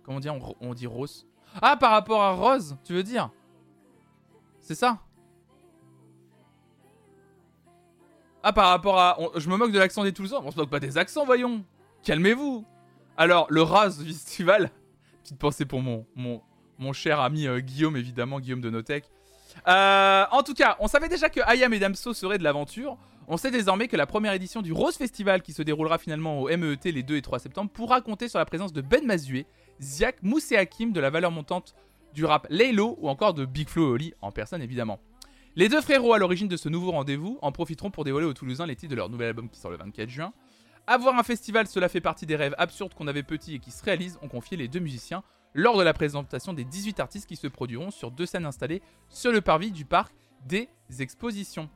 Comment on on dit Rose? Ah, par rapport à Rose, tu veux dire? C'est ça? Ah, par rapport à. Je me moque de l'accent des Toulousains. On se moque pas des accents, voyons. Calmez-vous. Alors, le Rose Festival. Petite pensée pour mon, mon, mon cher ami euh, Guillaume, évidemment, Guillaume de Notech. Euh, en tout cas, on savait déjà que Ayam et Damso seraient de l'aventure. On sait désormais que la première édition du Rose Festival, qui se déroulera finalement au MET les 2 et 3 septembre, pourra compter sur la présence de Ben Mazué, Ziak, Mousse et Hakim de la valeur montante du rap Laylo ou encore de Big Flo et Oli en personne évidemment. Les deux frérots à l'origine de ce nouveau rendez-vous en profiteront pour dévoiler aux Toulousains les titres de leur nouvel album qui sort le 24 juin. Avoir un festival, cela fait partie des rêves absurdes qu'on avait petits et qui se réalisent, ont confié les deux musiciens lors de la présentation des 18 artistes qui se produiront sur deux scènes installées sur le parvis du parc des expositions.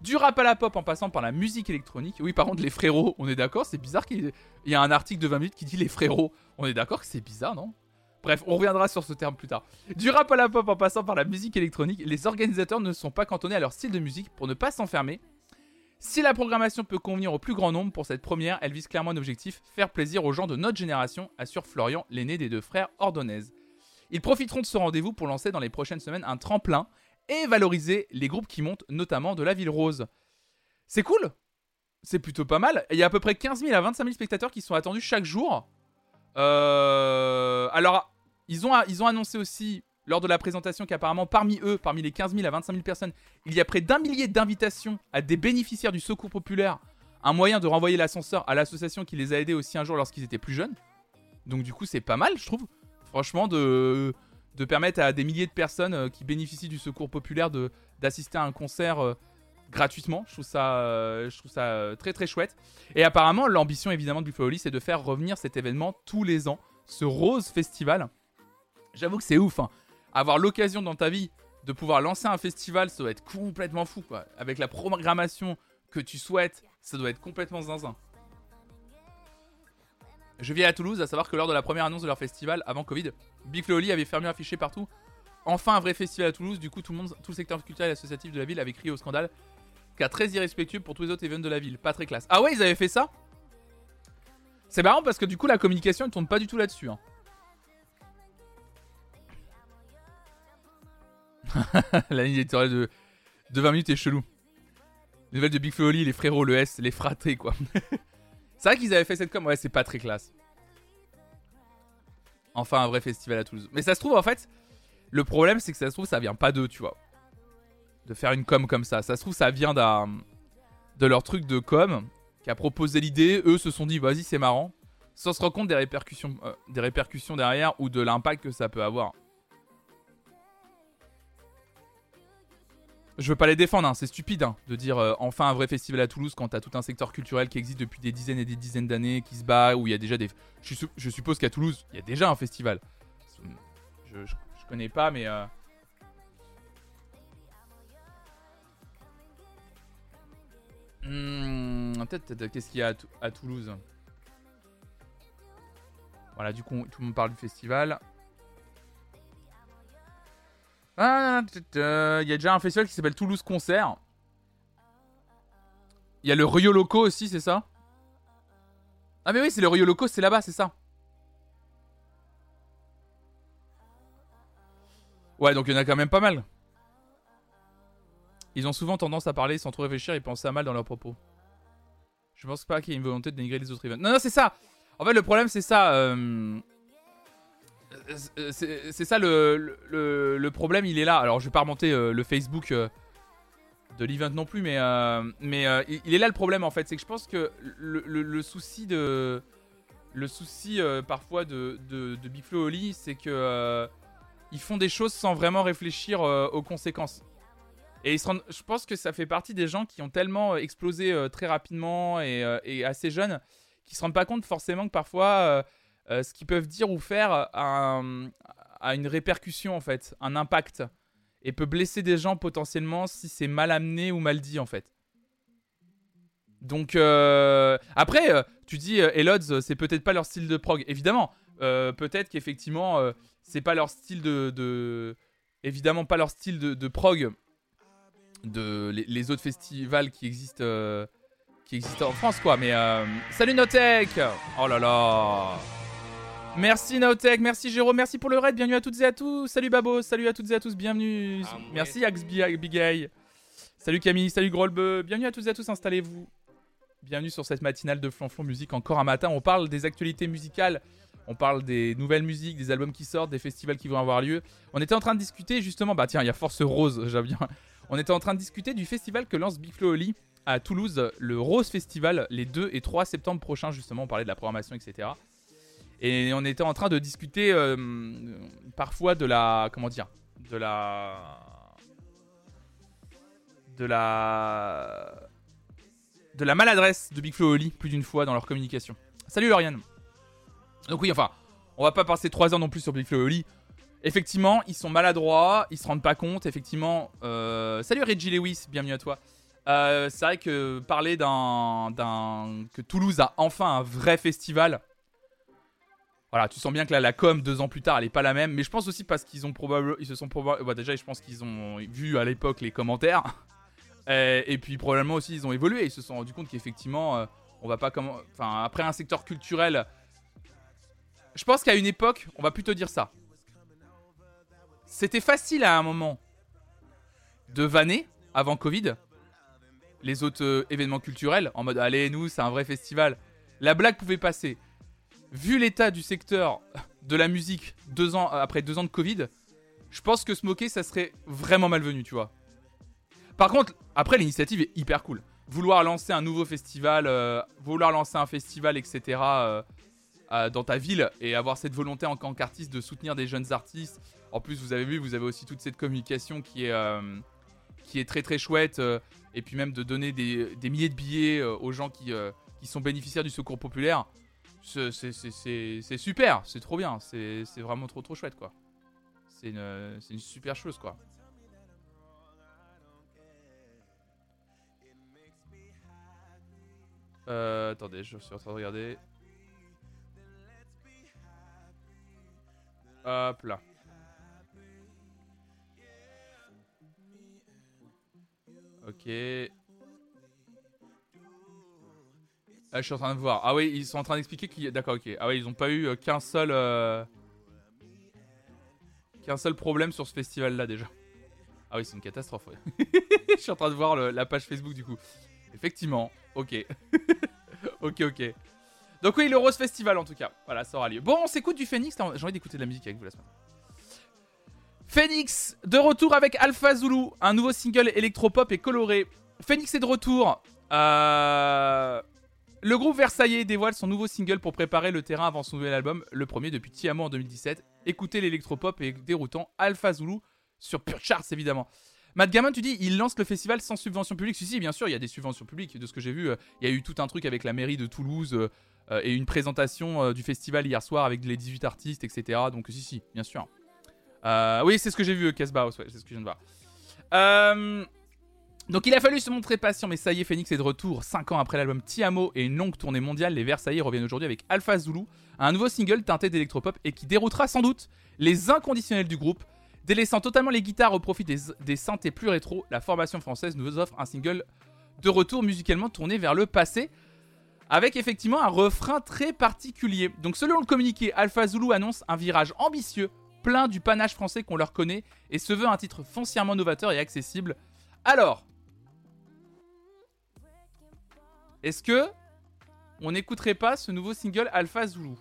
Du rap à la pop en passant par la musique électronique. Oui, par contre, les frérots, on est d'accord, c'est bizarre qu'il y ait un article de 20 minutes qui dit les frérots. On est d'accord que c'est bizarre, non? Bref, on reviendra sur ce terme plus tard. Du rap à la pop en passant par la musique électronique, les organisateurs ne sont pas cantonnés à leur style de musique pour ne pas s'enfermer. Si la programmation peut convenir au plus grand nombre pour cette première, elle vise clairement un objectif, faire plaisir aux gens de notre génération, assure Florian, l'aîné des deux frères Ordonez. Ils profiteront de ce rendez-vous pour lancer dans les prochaines semaines un tremplin et valoriser les groupes qui montent, notamment de la Ville Rose. C'est cool C'est plutôt pas mal. Il y a à peu près 15 000 à 25 000 spectateurs qui sont attendus chaque jour. Euh, alors, ils ont, ils ont annoncé aussi lors de la présentation qu'apparemment parmi eux, parmi les 15 000 à 25 000 personnes, il y a près d'un millier d'invitations à des bénéficiaires du secours populaire, un moyen de renvoyer l'ascenseur à l'association qui les a aidés aussi un jour lorsqu'ils étaient plus jeunes. Donc du coup c'est pas mal je trouve, franchement de, de permettre à des milliers de personnes euh, qui bénéficient du secours populaire de, d'assister à un concert euh, gratuitement. Je trouve ça, euh, très très chouette. Et apparemment l'ambition évidemment du Folly c'est de faire revenir cet événement tous les ans, ce Rose Festival. J'avoue que c'est ouf. Hein avoir l'occasion dans ta vie de pouvoir lancer un festival, ça doit être complètement fou, quoi. Avec la programmation que tu souhaites, ça doit être complètement zinzin. Je viens à Toulouse, à savoir que lors de la première annonce de leur festival, avant Covid, Big Flo avait fermé affiché partout. Enfin un vrai festival à Toulouse, du coup tout le monde, tout secteur culturel et associatif de la ville avait crié au scandale. Cas très irrespectueux pour tous les autres événements de la ville, pas très classe. Ah ouais, ils avaient fait ça? C'est marrant parce que du coup la communication ne tourne pas du tout là-dessus. Hein. la ligne éditoriale de, de 20 minutes est chelou. Nouvelle de Big Flo les frérots, le S, les fratés, quoi. c'est vrai qu'ils avaient fait cette com, ouais, c'est pas très classe. Enfin, un vrai festival à Toulouse. Mais ça se trouve, en fait, le problème, c'est que ça se trouve, ça vient pas d'eux, tu vois. De faire une com comme ça. Ça se trouve, ça vient d'un. de leur truc de com, qui a proposé l'idée. Eux se sont dit, vas-y, c'est marrant. Sans se rendre compte des répercussions, euh, des répercussions derrière ou de l'impact que ça peut avoir. Je veux pas les défendre, hein, c'est stupide hein, de dire euh, enfin un vrai festival à Toulouse quand t'as tout un secteur culturel qui existe depuis des dizaines et des dizaines d'années, qui se bat, où il y a déjà des. Je, suppose qu'à Toulouse, il y a déjà un festival. Je, connais pas, mais. Euh... Hmm, qu'est-ce qu'il y a à Toulouse? Voilà, du coup, tout le monde parle du festival. Ah, il y a déjà un festival qui s'appelle Toulouse Concert. Il y a le Rio Loco aussi, c'est ça? Ah mais oui, c'est le Rio Loco, c'est là-bas, c'est ça. Ouais, donc il y en a quand même pas mal. Ils ont souvent tendance à parler sans trop réfléchir et penser à mal dans leurs propos. Je pense pas qu'il y ait une volonté de dénigrer les autres events. Non, non, c'est ça En fait, le problème, c'est ça. Euh... Euh, c'est ça le, le, problème, il est là. Alors, je vais pas remonter euh, le Facebook euh, de l'event non plus, mais, mais il est là le problème en fait. C'est que je pense que le, souci de. Le souci parfois de, de, de Big Oli, c'est que ils font des choses sans vraiment réfléchir aux conséquences. Et ils se rendent, je pense que ça fait partie des gens qui ont tellement explosé très rapidement et, et, assez jeunes, qui se rendent pas compte forcément que parfois euh, ce qu'ils peuvent dire ou faire a, une répercussion en fait, un impact. Et peut blesser des gens potentiellement si c'est mal amené ou mal dit en fait. Donc euh, après, euh, tu dis Elods, c'est peut-être pas leur style de prog. Évidemment, peut-être qu'effectivement, c'est pas leur style de, évidemment pas leur style de, prog de les, autres festivals qui existent qui en France quoi. Mais salut Notech Oh là là Merci Naotech, merci Jérôme, merci pour le raid, bienvenue à toutes et à tous. Salut Babo, salut à toutes et à tous, bienvenue. Ah, merci Axe Big Salut Camille, salut Grolbe, bienvenue à tous et à tous, installez-vous. Bienvenue sur cette matinale de Flanflon Musique, encore un matin. On parle des actualités musicales, on parle des nouvelles musiques, des albums qui sortent, des festivals qui vont avoir lieu. On était en train de discuter justement, bah tiens, il y a Force Rose, j'aime bien. On était en train de discuter du festival que lance Big Flo Oli à Toulouse, le Rose Festival, les 2 et 3 septembre prochains, justement. On parlait de la programmation, etc. Et on était en train de discuter euh, parfois de la. Comment dire De la. De la. De la maladresse de Big Flo Oli plus d'une fois dans leur communication. Salut Lauriane. Donc, oui, enfin, on va pas passer 3 heures non plus sur Big Flo Oli. Effectivement, ils sont maladroits, ils se rendent pas compte. Effectivement, euh, salut Reggie Lewis, bienvenue à toi. Euh, c'est vrai que parler d'un, que Toulouse a enfin un vrai festival. Voilà, tu sens bien que la com deux ans plus tard, elle est pas la même. Mais je pense aussi parce qu'ils ont probablement, ils se sont probablement, bah, déjà, je pense qu'ils ont vu à l'époque les commentaires. Et, puis probablement aussi, ils ont évolué. Ils se sont rendu compte qu'effectivement, euh, on va pas comme, enfin, après un secteur culturel. Je pense qu'à une époque, on va plutôt dire ça. C'était facile à un moment de vanner avant Covid les autres euh, événements culturels en mode allez nous c'est un vrai festival. La blague pouvait passer. Vu l'état du secteur de la musique deux ans après deux ans de Covid, je pense que se moquer ça serait vraiment malvenu, tu vois. Par contre, après l'initiative est hyper cool. Vouloir lancer un nouveau festival, euh, vouloir lancer un festival, etc. Euh, dans ta ville et avoir cette volonté en tant qu'artiste de soutenir des jeunes artistes. En plus, vous avez vu, vous avez aussi toute cette communication qui est qui est très très chouette, euh, et puis même de donner des, milliers de billets euh, aux gens qui, euh, qui sont bénéficiaires du secours populaire, c'est super, c'est trop bien, c'est vraiment trop trop chouette quoi. C'est une, super chose quoi. attendez, je suis en train de regarder. Hop là. Ok. Ah, je suis en train de voir. Ah oui, ils sont en train d'expliquer qu'il y a... D'accord, ok. Ah oui, ils ont pas eu euh, qu'un seul... Euh, qu'un seul problème sur ce festival-là, déjà. Ah oui, c'est une catastrophe, Je suis en train de voir la page Facebook, du coup. Effectivement. Ok. ok, ok. Donc oui, le Rose Festival, en tout cas. Voilà, ça aura lieu. Bon, on s'écoute du Phoenix. J'ai envie d'écouter de la musique avec vous la semaine. Phoenix de retour avec Alpha Zulu, un nouveau single électropop et coloré. Phoenix est de retour. Euh, le groupe Versailles dévoile son nouveau single pour préparer le terrain avant son nouvel album, le premier depuis Tiamo en 2017. Écoutez l'électropop et déroutant Alpha Zulu sur Pure Charts évidemment. Matt Gammon, tu dis, il lance le festival sans subvention publique. Si, si, bien sûr, il y a des subventions publiques. De ce que j'ai vu, euh, il y a eu tout un truc avec la mairie de Toulouse euh, et une présentation du festival hier soir avec les 18 artistes, etc. Donc, si, si, bien sûr. Euh, oui, c'est ce que j'ai vu, Casbah, c'est ce que je viens de voir. Donc il a fallu se montrer patient, mais ça y est, Phoenix est de retour. 5 ans après l'album Tiamo et une longue tournée mondiale, les Versailles reviennent aujourd'hui avec Alpha Zulu, un nouveau single teinté d'électropop et qui déroutera sans doute les inconditionnels du groupe. Délaissant totalement les guitares au profit des, des synthés plus rétro, la formation française nous offre un single de retour musicalement tourné vers le passé, avec effectivement un refrain très particulier. Donc selon le communiqué, Alpha Zulu annonce un virage ambitieux plein du panache français qu'on leur connaît et se veut un titre foncièrement novateur et accessible. Alors, est-ce que on n'écouterait pas ce nouveau single Alpha Zulu?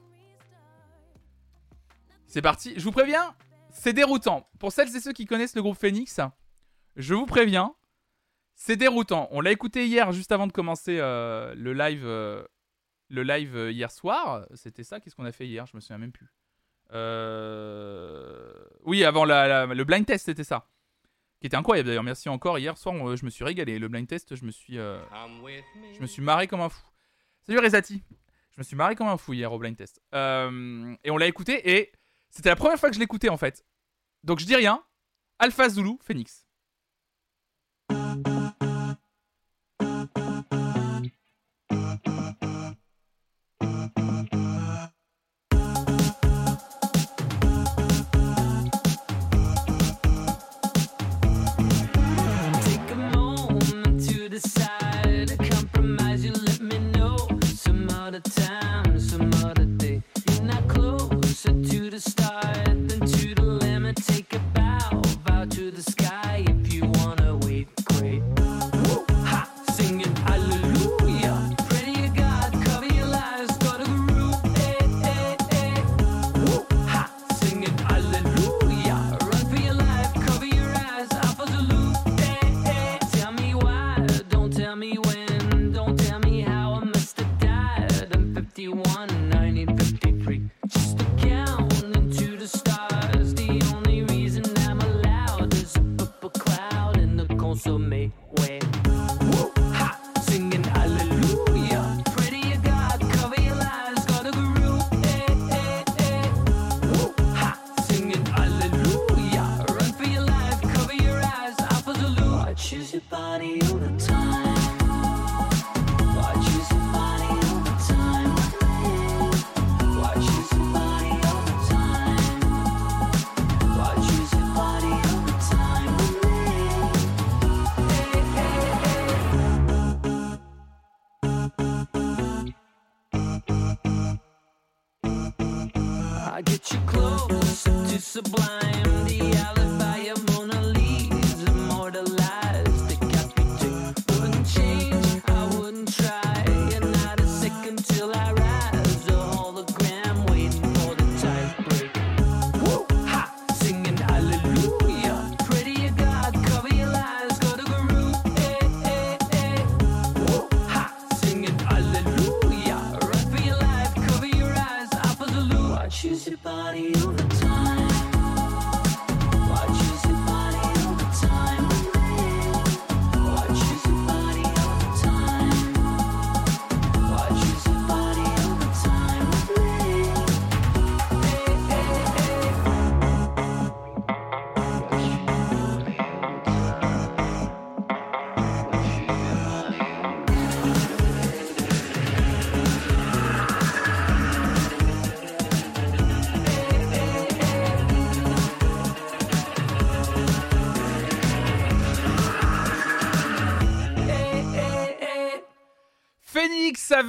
C'est parti, je vous préviens, c'est déroutant. Pour celles et ceux qui connaissent le groupe Phoenix, je vous préviens, c'est déroutant. On l'a écouté hier, juste avant de commencer euh, le live, euh, le live euh, hier soir. C'était ça Qu'est-ce qu'on a fait hier? Je me souviens même plus. Oui, avant le blind test, c'était ça. Qui était incroyable d'ailleurs. Merci encore. Hier soir, je me suis régalé. Le blind test, je me suis, euh, je me suis marré comme un fou. Salut Rezati. Je me suis marré comme un fou hier au blind test. Euh, et on l'a écouté et c'était la première fois que je l'écoutais en fait. Donc je dis rien. Alpha Zulu, Phoenix. decide to compromise, you let me know. Some other time, some other day. You're not closer to the stars.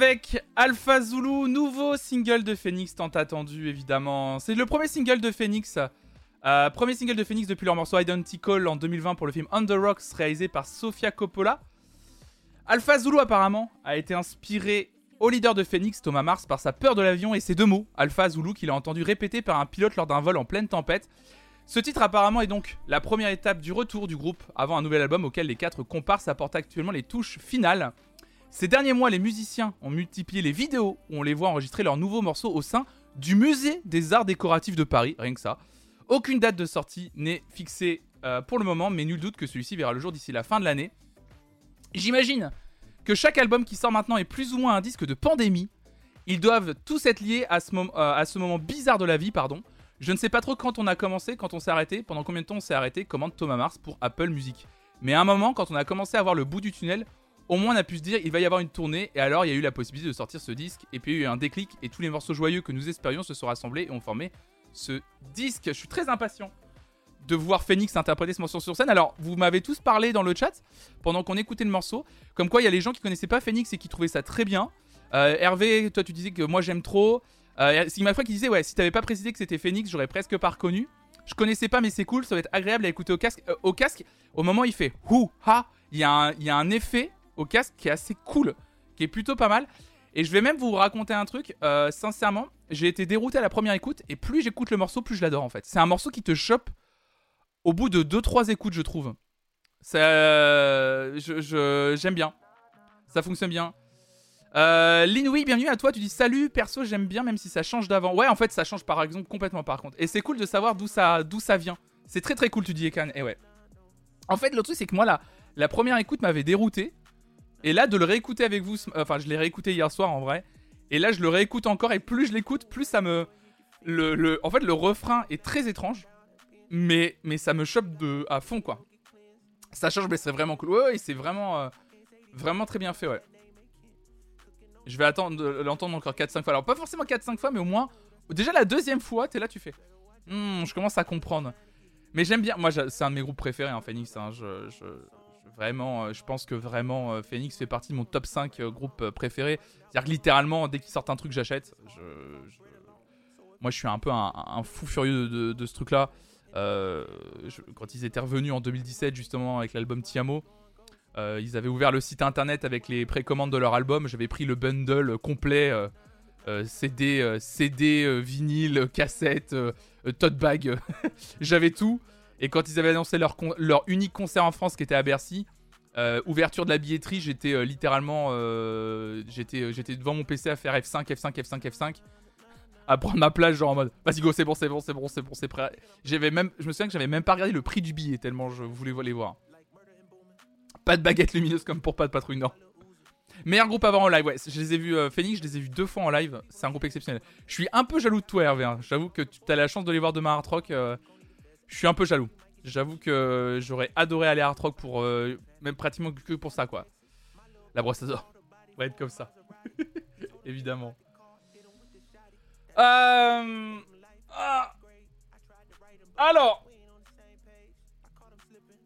Avec Alpha Zulu, nouveau single de Phoenix tant attendu évidemment. C'est le premier single de Phoenix. Euh, depuis leur morceau Identical en 2020 pour le film Under Rocks réalisé par Sofia Coppola. Alpha Zulu apparemment a été inspiré au leader de Phoenix, Thomas Mars, par sa peur de l'avion et ses deux mots, Alpha Zulu, qu'il a entendu répéter par un pilote lors d'un vol en pleine tempête. Ce titre apparemment est donc la première étape du retour du groupe avant un nouvel album auquel les quatre comparses apportent actuellement les touches finales. Ces derniers mois, les musiciens ont multiplié les vidéos où on les voit enregistrer leurs nouveaux morceaux au sein du musée des arts décoratifs de Paris, rien que ça. Aucune date de sortie n'est fixée euh, pour le moment, mais nul doute que celui-ci verra le jour d'ici la fin de l'année. J'imagine que chaque album qui sort maintenant est plus ou moins un disque de pandémie. Ils doivent tous être liés à ce, euh, moment bizarre de la vie, pardon. Je ne sais pas trop quand on a commencé, quand on s'est arrêté, pendant combien de temps on s'est arrêté, commande Thomas Mars pour Apple Music. Mais à un moment, quand on a commencé à voir le bout du tunnel, au moins on a pu se dire il va y avoir une tournée et alors il y a eu la possibilité de sortir ce disque et puis il y a eu un déclic et tous les morceaux joyeux que nous espérions se sont rassemblés et ont formé ce disque. Je suis très impatient de voir Phoenix interpréter ce morceau sur scène. Alors, vous m'avez tous parlé dans le chat pendant qu'on écoutait le morceau, comme quoi il y a les gens qui connaissaient pas Phoenix et qui trouvaient ça très bien. Euh, Hervé, toi tu disais que moi j'aime trop. Euh, il m'a fait qui disait ouais, si t'avais pas précisé que c'était Phoenix, j'aurais presque pas reconnu. Je connaissais pas mais c'est cool, ça va être agréable à écouter au casque. Euh, au casque, au moment il fait hou ha, il y, y a un effet au casque qui est assez cool, qui est plutôt pas mal. Et je vais même vous raconter un truc. Euh, sincèrement, j'ai été dérouté à la première écoute et plus j'écoute le morceau, plus je l'adore en fait. C'est un morceau qui te chope au bout de 2-3 écoutes, je trouve. Ça, je, j'aime bien. Ça fonctionne bien. Euh, Linoui, bienvenue à toi. Tu dis salut, perso, j'aime bien, même si ça change d'avant. Ouais, en fait, ça change par exemple complètement par contre. Et c'est cool de savoir d'où ça, d'où ça vient. C'est très très cool, tu dis Ekan. Et ouais. En fait, l'autre truc, c'est que moi, la, la première écoute m'avait dérouté. Et là, de le réécouter avec vous, enfin, je l'ai réécouté hier soir en vrai. Et là, je le réécoute encore. Et plus je l'écoute, plus ça me. Le, le, en fait, le refrain est très étrange. Mais, mais ça me chope de, à fond, quoi. Ça change, mais c'est vraiment cool. Ouais, ouais c'est vraiment. Euh, vraiment très bien fait, ouais. Je vais attendre l'entendre encore 4-5 fois. Alors, pas forcément 4-5 fois, mais au moins. Déjà, la deuxième fois, t'es là, tu fais. Hmm, je commence à comprendre. Mais j'aime bien. Moi, c'est un de mes groupes préférés, hein, Phoenix. Hein, je Vraiment, euh, je pense que vraiment euh, Phoenix fait partie de mon top 5 euh, groupes préférés. C'est-à-dire que littéralement, dès qu'ils sortent un truc, j'achète. Moi, je suis un peu un, fou furieux de, ce truc-là. quand ils étaient revenus en 2017, justement, avec l'album Tiamo, ils avaient ouvert le site internet avec les précommandes de leur album. J'avais pris le bundle complet. CD, CD, vinyle, cassette, tote bag, j'avais tout. Et quand ils avaient annoncé leur, leur unique concert en France qui était à Bercy, Euh, ouverture de la billetterie, j'étais euh, littéralement, euh, j'étais, j'étais devant mon PC à faire F5, F5, F5, F5, à prendre ma place genre en mode, vas-y go, c'est bon, c'est bon, c'est bon, c'est bon, c'est prêt. Même, je me souviens que j'avais même pas regardé le prix du billet tellement je voulais les voir. Pas de baguette lumineuse comme pour pas de patrouille, non. Meilleur groupe avant en live, ouais. Je les ai vus, Phoenix, je les ai vus deux fois en live. C'est un groupe exceptionnel. Je suis un peu jaloux de toi, Hervé. Hein. J'avoue que tu as la chance de les voir demain à Hard Rock. Je suis un peu jaloux. J'avoue que j'aurais adoré aller à Hard Rock pour même pratiquement que pour ça, quoi. La brosse à dents va être comme ça. Évidemment. Euh... Ah. Alors,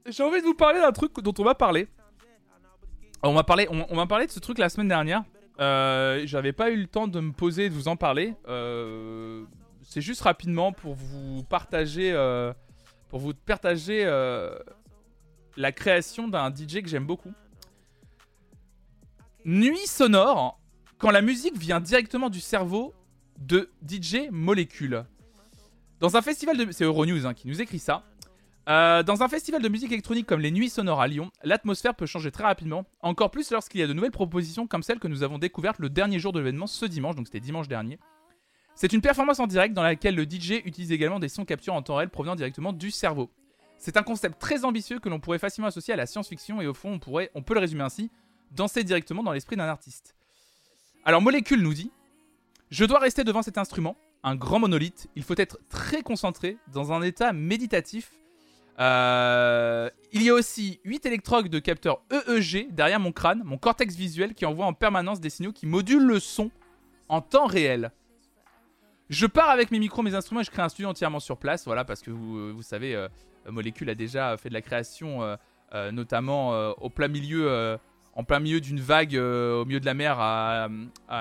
j'ai envie de vous parler d'un truc dont on va parler. On m'a parlé, on, m'a parlé de ce truc la semaine dernière. Euh, J'avais pas eu le temps de me poser et de vous en parler. Euh, c'est juste rapidement pour vous partager, euh, pour vous partager euh, la création d'un DJ que j'aime beaucoup. Nuit sonore, quand la musique vient directement du cerveau de DJ Molécule. Dans un festival de... C'est hein, qui nous écrit ça. Euh, dans un festival de musique électronique comme les Nuits Sonores à Lyon, l'atmosphère peut changer très rapidement, encore plus lorsqu'il y a de nouvelles propositions comme celle que nous avons découverte le dernier jour de l'événement ce dimanche, donc c'était dimanche dernier. C'est une performance en direct dans laquelle le DJ utilise également des sons capturés en temps réel provenant directement du cerveau. C'est un concept très ambitieux que l'on pourrait facilement associer à la science-fiction et au fond on, pourrait, on peut le résumer ainsi, danser directement dans l'esprit d'un artiste. Alors Molécule nous dit Je dois rester devant cet instrument, un grand monolithe, il faut être très concentré, dans un état méditatif. Euh, il y a aussi 8 électrodes de capteurs EEG derrière mon crâne, mon cortex visuel qui envoie en permanence des signaux qui modulent le son en temps réel. Je pars avec mes micros, mes instruments et je crée un studio entièrement sur place, voilà, parce que vous, euh, savez, euh, Molécule a déjà fait de la création, euh, notamment au plein milieu, en plein milieu d'une vague au milieu de la mer à,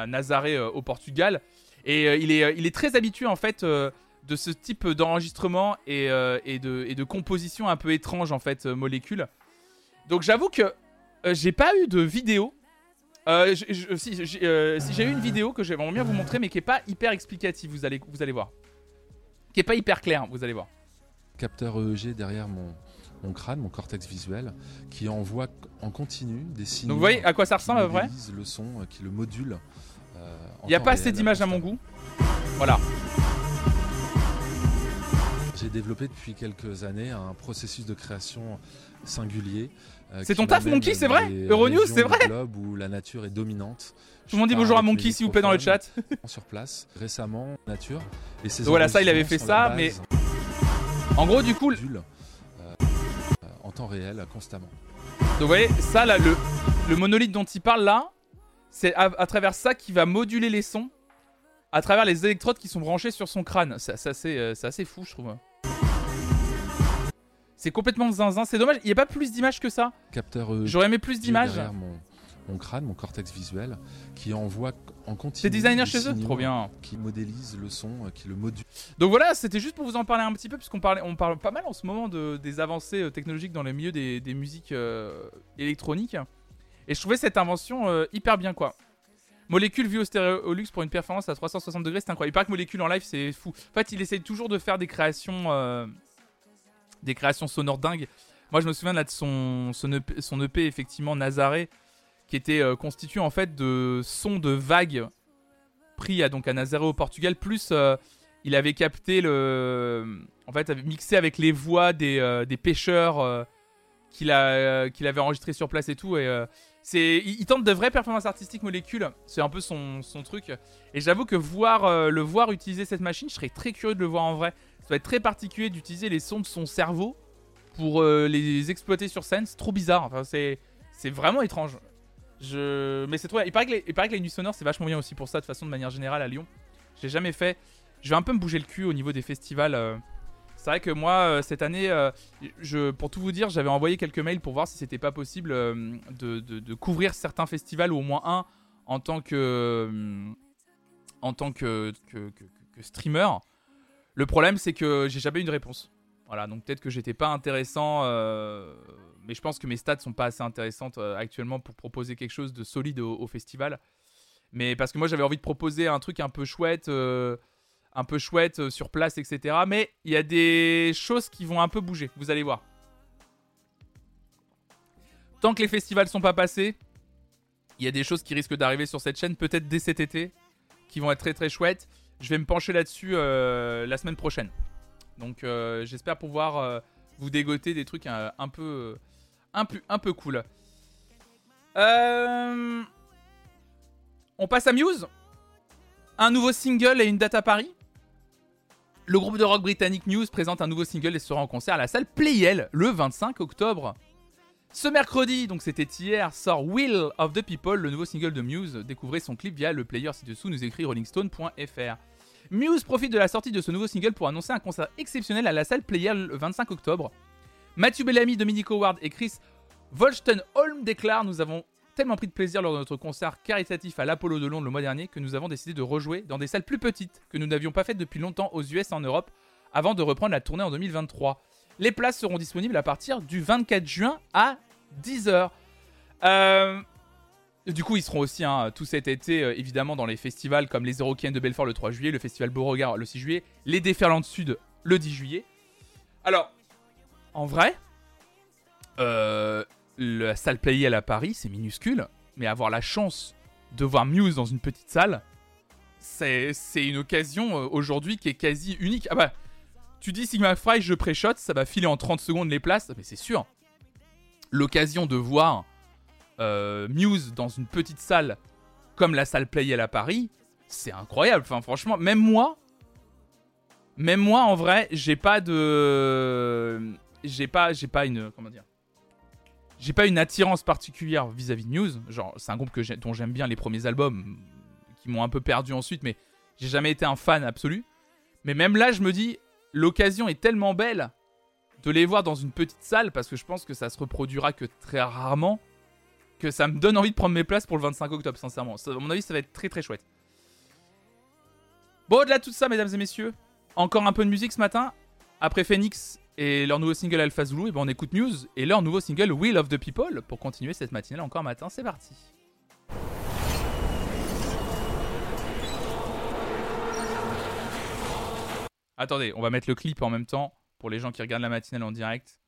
Nazaré au Portugal. Et il, est, très habitué en fait de ce type d'enregistrement et, et, de, et de composition un peu étrange en fait, Molécule. Donc j'avoue que j'ai pas eu de vidéo euh, si, j'ai eu une vidéo que j'aimerais bien vous montrer, mais qui est pas hyper explicative, vous allez, vous allez voir. Qui est pas hyper clair, vous allez voir. Capteur EEG derrière mon, mon crâne, mon cortex visuel, qui envoie en continu des signaux. Donc vous voyez à quoi ça ressemble vrai le son, euh, qui le module. Euh, Il n'y a pas assez d'images à mon goût. Voilà. J'ai développé depuis quelques années un processus de création singulier euh, c'est ton taf, Monkey, c'est vrai Euronews, c'est vrai où la nature est dominante. Tout le monde dit bonjour à Monkey, s'il vous plaît, dans le chat. sur place, récemment, nature. Et voilà, ça, il avait fait ça, mais. En gros, du coup. Euh, en temps réel, constamment. Donc, vous voyez, ça, là, le, le monolithe dont il parle là, c'est à, travers ça qu'il va moduler les sons à travers les électrodes qui sont branchées sur son crâne. C'est assez, euh, assez fou, je trouve. C'est complètement zinzin. C'est dommage, il n'y a pas plus d'images que ça. Capteur. Euh, J'aurais aimé plus d'images. Mon, mon, crâne, mon cortex visuel, qui envoie en continu. C'est designer chez eux? Trop bien. Qui modélise le son, euh, qui le module. Donc voilà, c'était juste pour vous en parler un petit peu, puisqu'on on parle pas mal en ce moment de, des avancées euh, technologiques dans le milieu des, musiques électroniques. Et je trouvais cette invention hyper bien, quoi. Molécule vue au stéréolux pour une performance à 360 degrés, c'est incroyable. Il paraît que Molécule en live, c'est fou. En fait, il essaye toujours de faire des créations des créations sonores dingues. Moi, je me souviens là de son, EP, effectivement, Nazaré, qui était euh, constitué en fait de sons de vagues pris à, donc, à Nazaré au Portugal, plus euh, il avait capté le. En fait, avait mixé avec les voix des, euh, des pêcheurs qu'il qu'il avait enregistrés sur place et tout. Et. C'est, il, tente de vraies performances artistiques molécules, c'est un peu son, son truc. Et j'avoue que voir le voir utiliser cette machine, je serais très curieux de le voir en vrai ça va être très particulier d'utiliser les sons de son cerveau pour euh, les exploiter sur scène. C'est trop bizarre. Enfin, c'est, c'est vraiment étrange. Je... Mais c'est trop. Il paraît, que les, il paraît que les nuits sonores, c'est vachement bien aussi pour ça, de façon de manière générale à Lyon. J'ai jamais fait. Je vais un peu me bouger le cul au niveau des festivals. Euh. C'est vrai que moi, euh, cette année, je, pour tout vous dire, j'avais envoyé quelques mails pour voir si c'était pas possible de, de, couvrir certains festivals ou au moins un en tant que, streamer. Le problème, c'est que j'ai jamais eu de réponse. Voilà, donc peut-être que j'étais pas intéressant, euh, mais je pense que mes stats sont pas assez intéressantes euh, actuellement pour proposer quelque chose de solide au, festival. Mais parce que moi j'avais envie de proposer un truc un peu chouette, euh, un peu chouette sur place, etc. Mais il y a des choses qui vont un peu bouger, vous allez voir. Tant que les festivals sont pas passés, il y a des choses qui risquent d'arriver sur cette chaîne, peut-être dès cet été, qui vont être très très chouettes. Je vais me pencher là-dessus euh, la semaine prochaine. Donc euh, j'espère pouvoir euh, vous dégoter des trucs un, peu, un, peu, un peu cool. Euh, On passe à Muse. Un nouveau single et une date à Paris. Le groupe de rock britannique Muse présente un nouveau single et sera en concert à la salle Playel le 25 octobre. Ce mercredi, donc c'était hier, sort Will of the People, le nouveau single de Muse. Découvrez son clip via le player ci-dessous, nous écrit rollingstone.fr. Muse profite de la sortie de ce nouveau single pour annoncer un concert exceptionnel à la salle Player le 25 octobre. Matthew Bellamy, Dominic Howard et Chris Volstenholm déclarent Nous avons tellement pris de plaisir lors de notre concert caritatif à l'Apollo de Londres le mois dernier que nous avons décidé de rejouer dans des salles plus petites que nous n'avions pas faites depuis longtemps aux US en Europe avant de reprendre la tournée en 2023. Les places seront disponibles à partir du 24 juin à 10h. Euh, du coup, ils seront aussi hein, tout cet été, euh, évidemment, dans les festivals comme les Eurocaines de Belfort le 3 juillet, le Festival Beauregard le 6 juillet, les Déferlantes Sud le 10 juillet. Alors, en vrai, euh, la salle Playel à Paris, c'est minuscule, mais avoir la chance de voir Muse dans une petite salle, c'est une occasion euh, aujourd'hui qui est quasi unique. Ah bah, tu dis Sigma Fry, je pré-shot, ça va filer en 30 secondes les places, mais c'est sûr. L'occasion de voir euh, Muse dans une petite salle comme la salle Playel à Paris, c'est incroyable. Franchement, même moi, même moi en vrai, j'ai pas de, j'ai pas, j'ai pas une, comment dire, j'ai pas une attirance particulière vis-à-vis de Muse. Genre, c'est un groupe que dont j'aime bien les premiers albums, qui m'ont un peu perdu ensuite, mais j'ai jamais été un fan absolu. Mais même là, je me dis, l'occasion est tellement belle de les voir dans une petite salle, parce que je pense que ça se reproduira que très rarement, que ça me donne envie de prendre mes places pour le 25 octobre, sincèrement. Ça- à mon avis, ça va être très très chouette. Bon, au-delà de tout ça, mesdames et messieurs, encore un peu de musique ce matin. Après Phoenix et leur nouveau single Alpha Zulu, et ben on écoute News et leur nouveau single Will of the People pour continuer cette matinale encore matin. C'est parti. Attendez, on va mettre le clip en même temps pour les gens qui regardent la matinale en direct.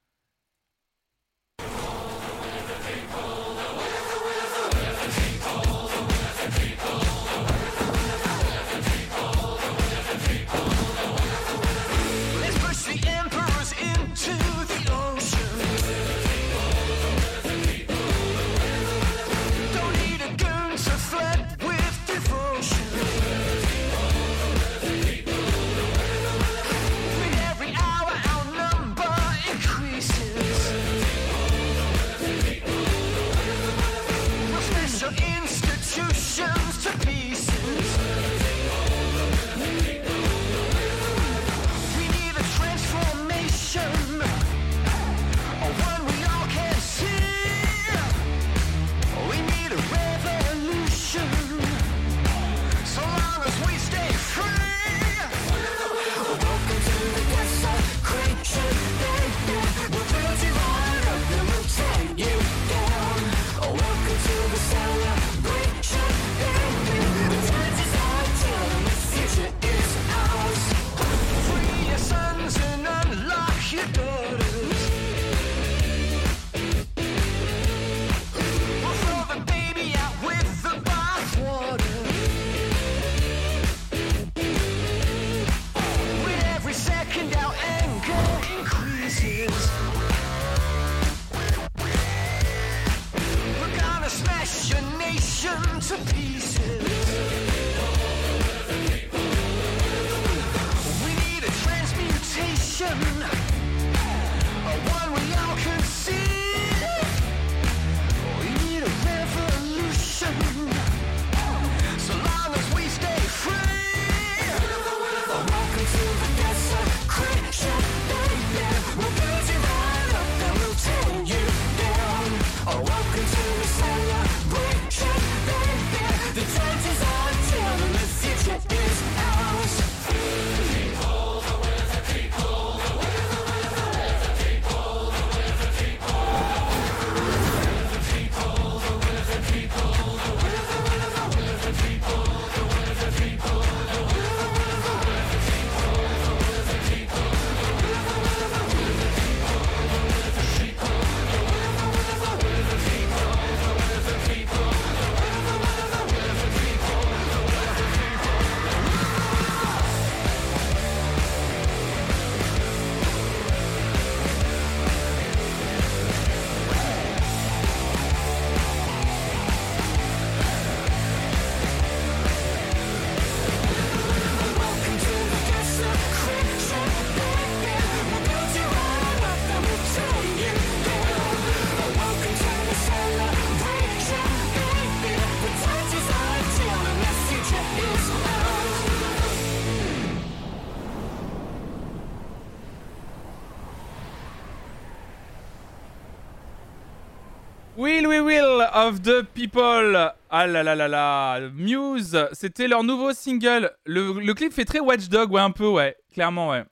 Of the People. Ah là là là là. Muse, c'était leur nouveau single. Le, clip fait très Watchdog, ouais, un peu, ouais. Clairement, ouais.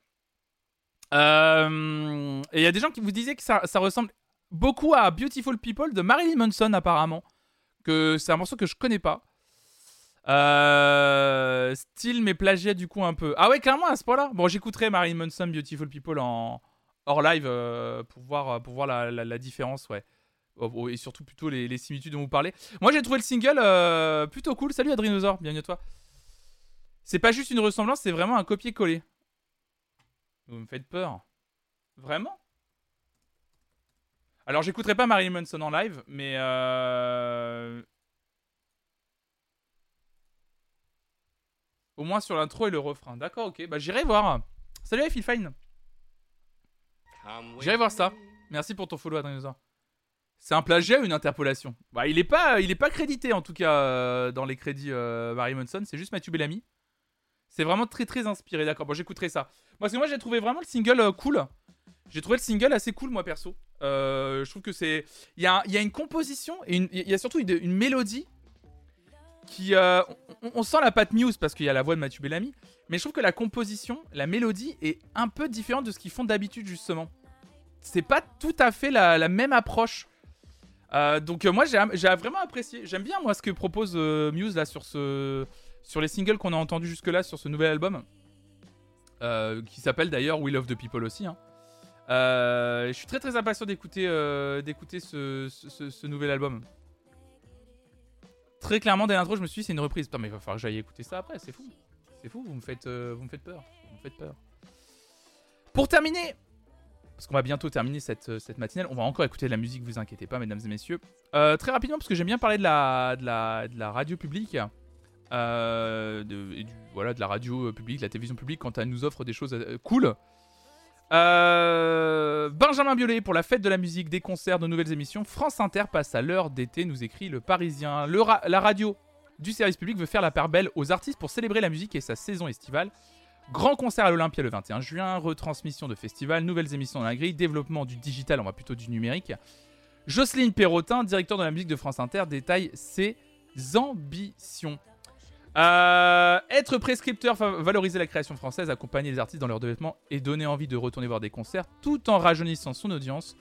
Euh, et il y a des gens qui vous disaient que ça, ressemble beaucoup à Beautiful People de Marilyn Manson, apparemment. Que c'est un morceau que je connais pas. Euh, style, mais plagiat du coup un peu. Ah ouais, clairement à ce point-là. Bon, j'écouterai Marilyn Manson, Beautiful People en hors live euh, pour voir, pour voir la différence, ouais. Oh, oh, Et surtout plutôt les, les similitudes dont vous parlez. Moi j'ai trouvé le single euh, plutôt cool. Salut Adrinosaur, bienvenue à toi. C'est pas juste une ressemblance, c'est vraiment un copier-coller. Vous me faites peur. Vraiment? Alors j'écouterai pas Marilyn Manson en live, mais euh, au moins sur l'intro et le refrain. D'accord, ok. Bah j'irai voir. Salut Phil Fine. J'irai voir ça. Merci pour ton follow Adrinosaur. C'est un plagiat ou une interpolation Bah il est pas, pas crédité en tout cas euh, dans les crédits euh, Marilyn Manson. C'est juste Mathieu Bellamy. C'est vraiment très très inspiré. D'accord. Bon j'écouterai ça. Parce que moi j'ai trouvé vraiment le single euh, cool. J'ai trouvé le single assez cool moi perso. Euh, je trouve que c'est, il y a, y a une composition et il y a surtout une, mélodie qui, on, on sent la patte Muse parce qu'il y a la voix de Mathieu Bellamy. Mais je trouve que la composition, la mélodie est un peu différente de ce qu'ils font d'habitude justement. C'est pas tout à fait la même approche. Euh, donc euh, moi j'ai vraiment apprécié. J'aime bien moi ce que propose euh, Muse là sur ce sur les singles qu'on a entendus jusque là sur ce nouvel album qui s'appelle d'ailleurs We Love the People aussi. hein. Je suis très très impatient d'écouter d'écouter ce, ce- nouvel album. Très clairement dès l'intro je me suis dit c'est une reprise. Putain mais il va falloir que j'aille écouter ça après. C'est fou. C'est fou. Vous me faites vous me faites peur. Vous me faites peur. Pour terminer, parce qu'on va bientôt terminer cette, euh, cette matinale. On va encore écouter de la musique, vous inquiétez pas, mesdames et messieurs. Euh, très rapidement, parce que j'aime bien parler de la, radio publique, euh, de, voilà, de la radio publique, de la télévision publique, quand elle nous offre des choses cool. Benjamin Biolay pour la fête de la musique, des concerts, de nouvelles émissions. France Inter passe à l'heure d'été, nous écrit le Parisien. La radio du service public veut faire la part belle aux artistes pour célébrer la musique et sa saison estivale. Grand concert à l'Olympia le 21 juin, retransmission de festival, nouvelles émissions dans la grille, développement du digital, on va plutôt du numérique. Jocelyne Perrotin, directeur de la musique de France Inter, détaille ses ambitions. Euh, être prescripteur, valoriser la création française, accompagner les artistes dans leur développement et donner envie de retourner voir des concerts tout en rajeunissant son audience.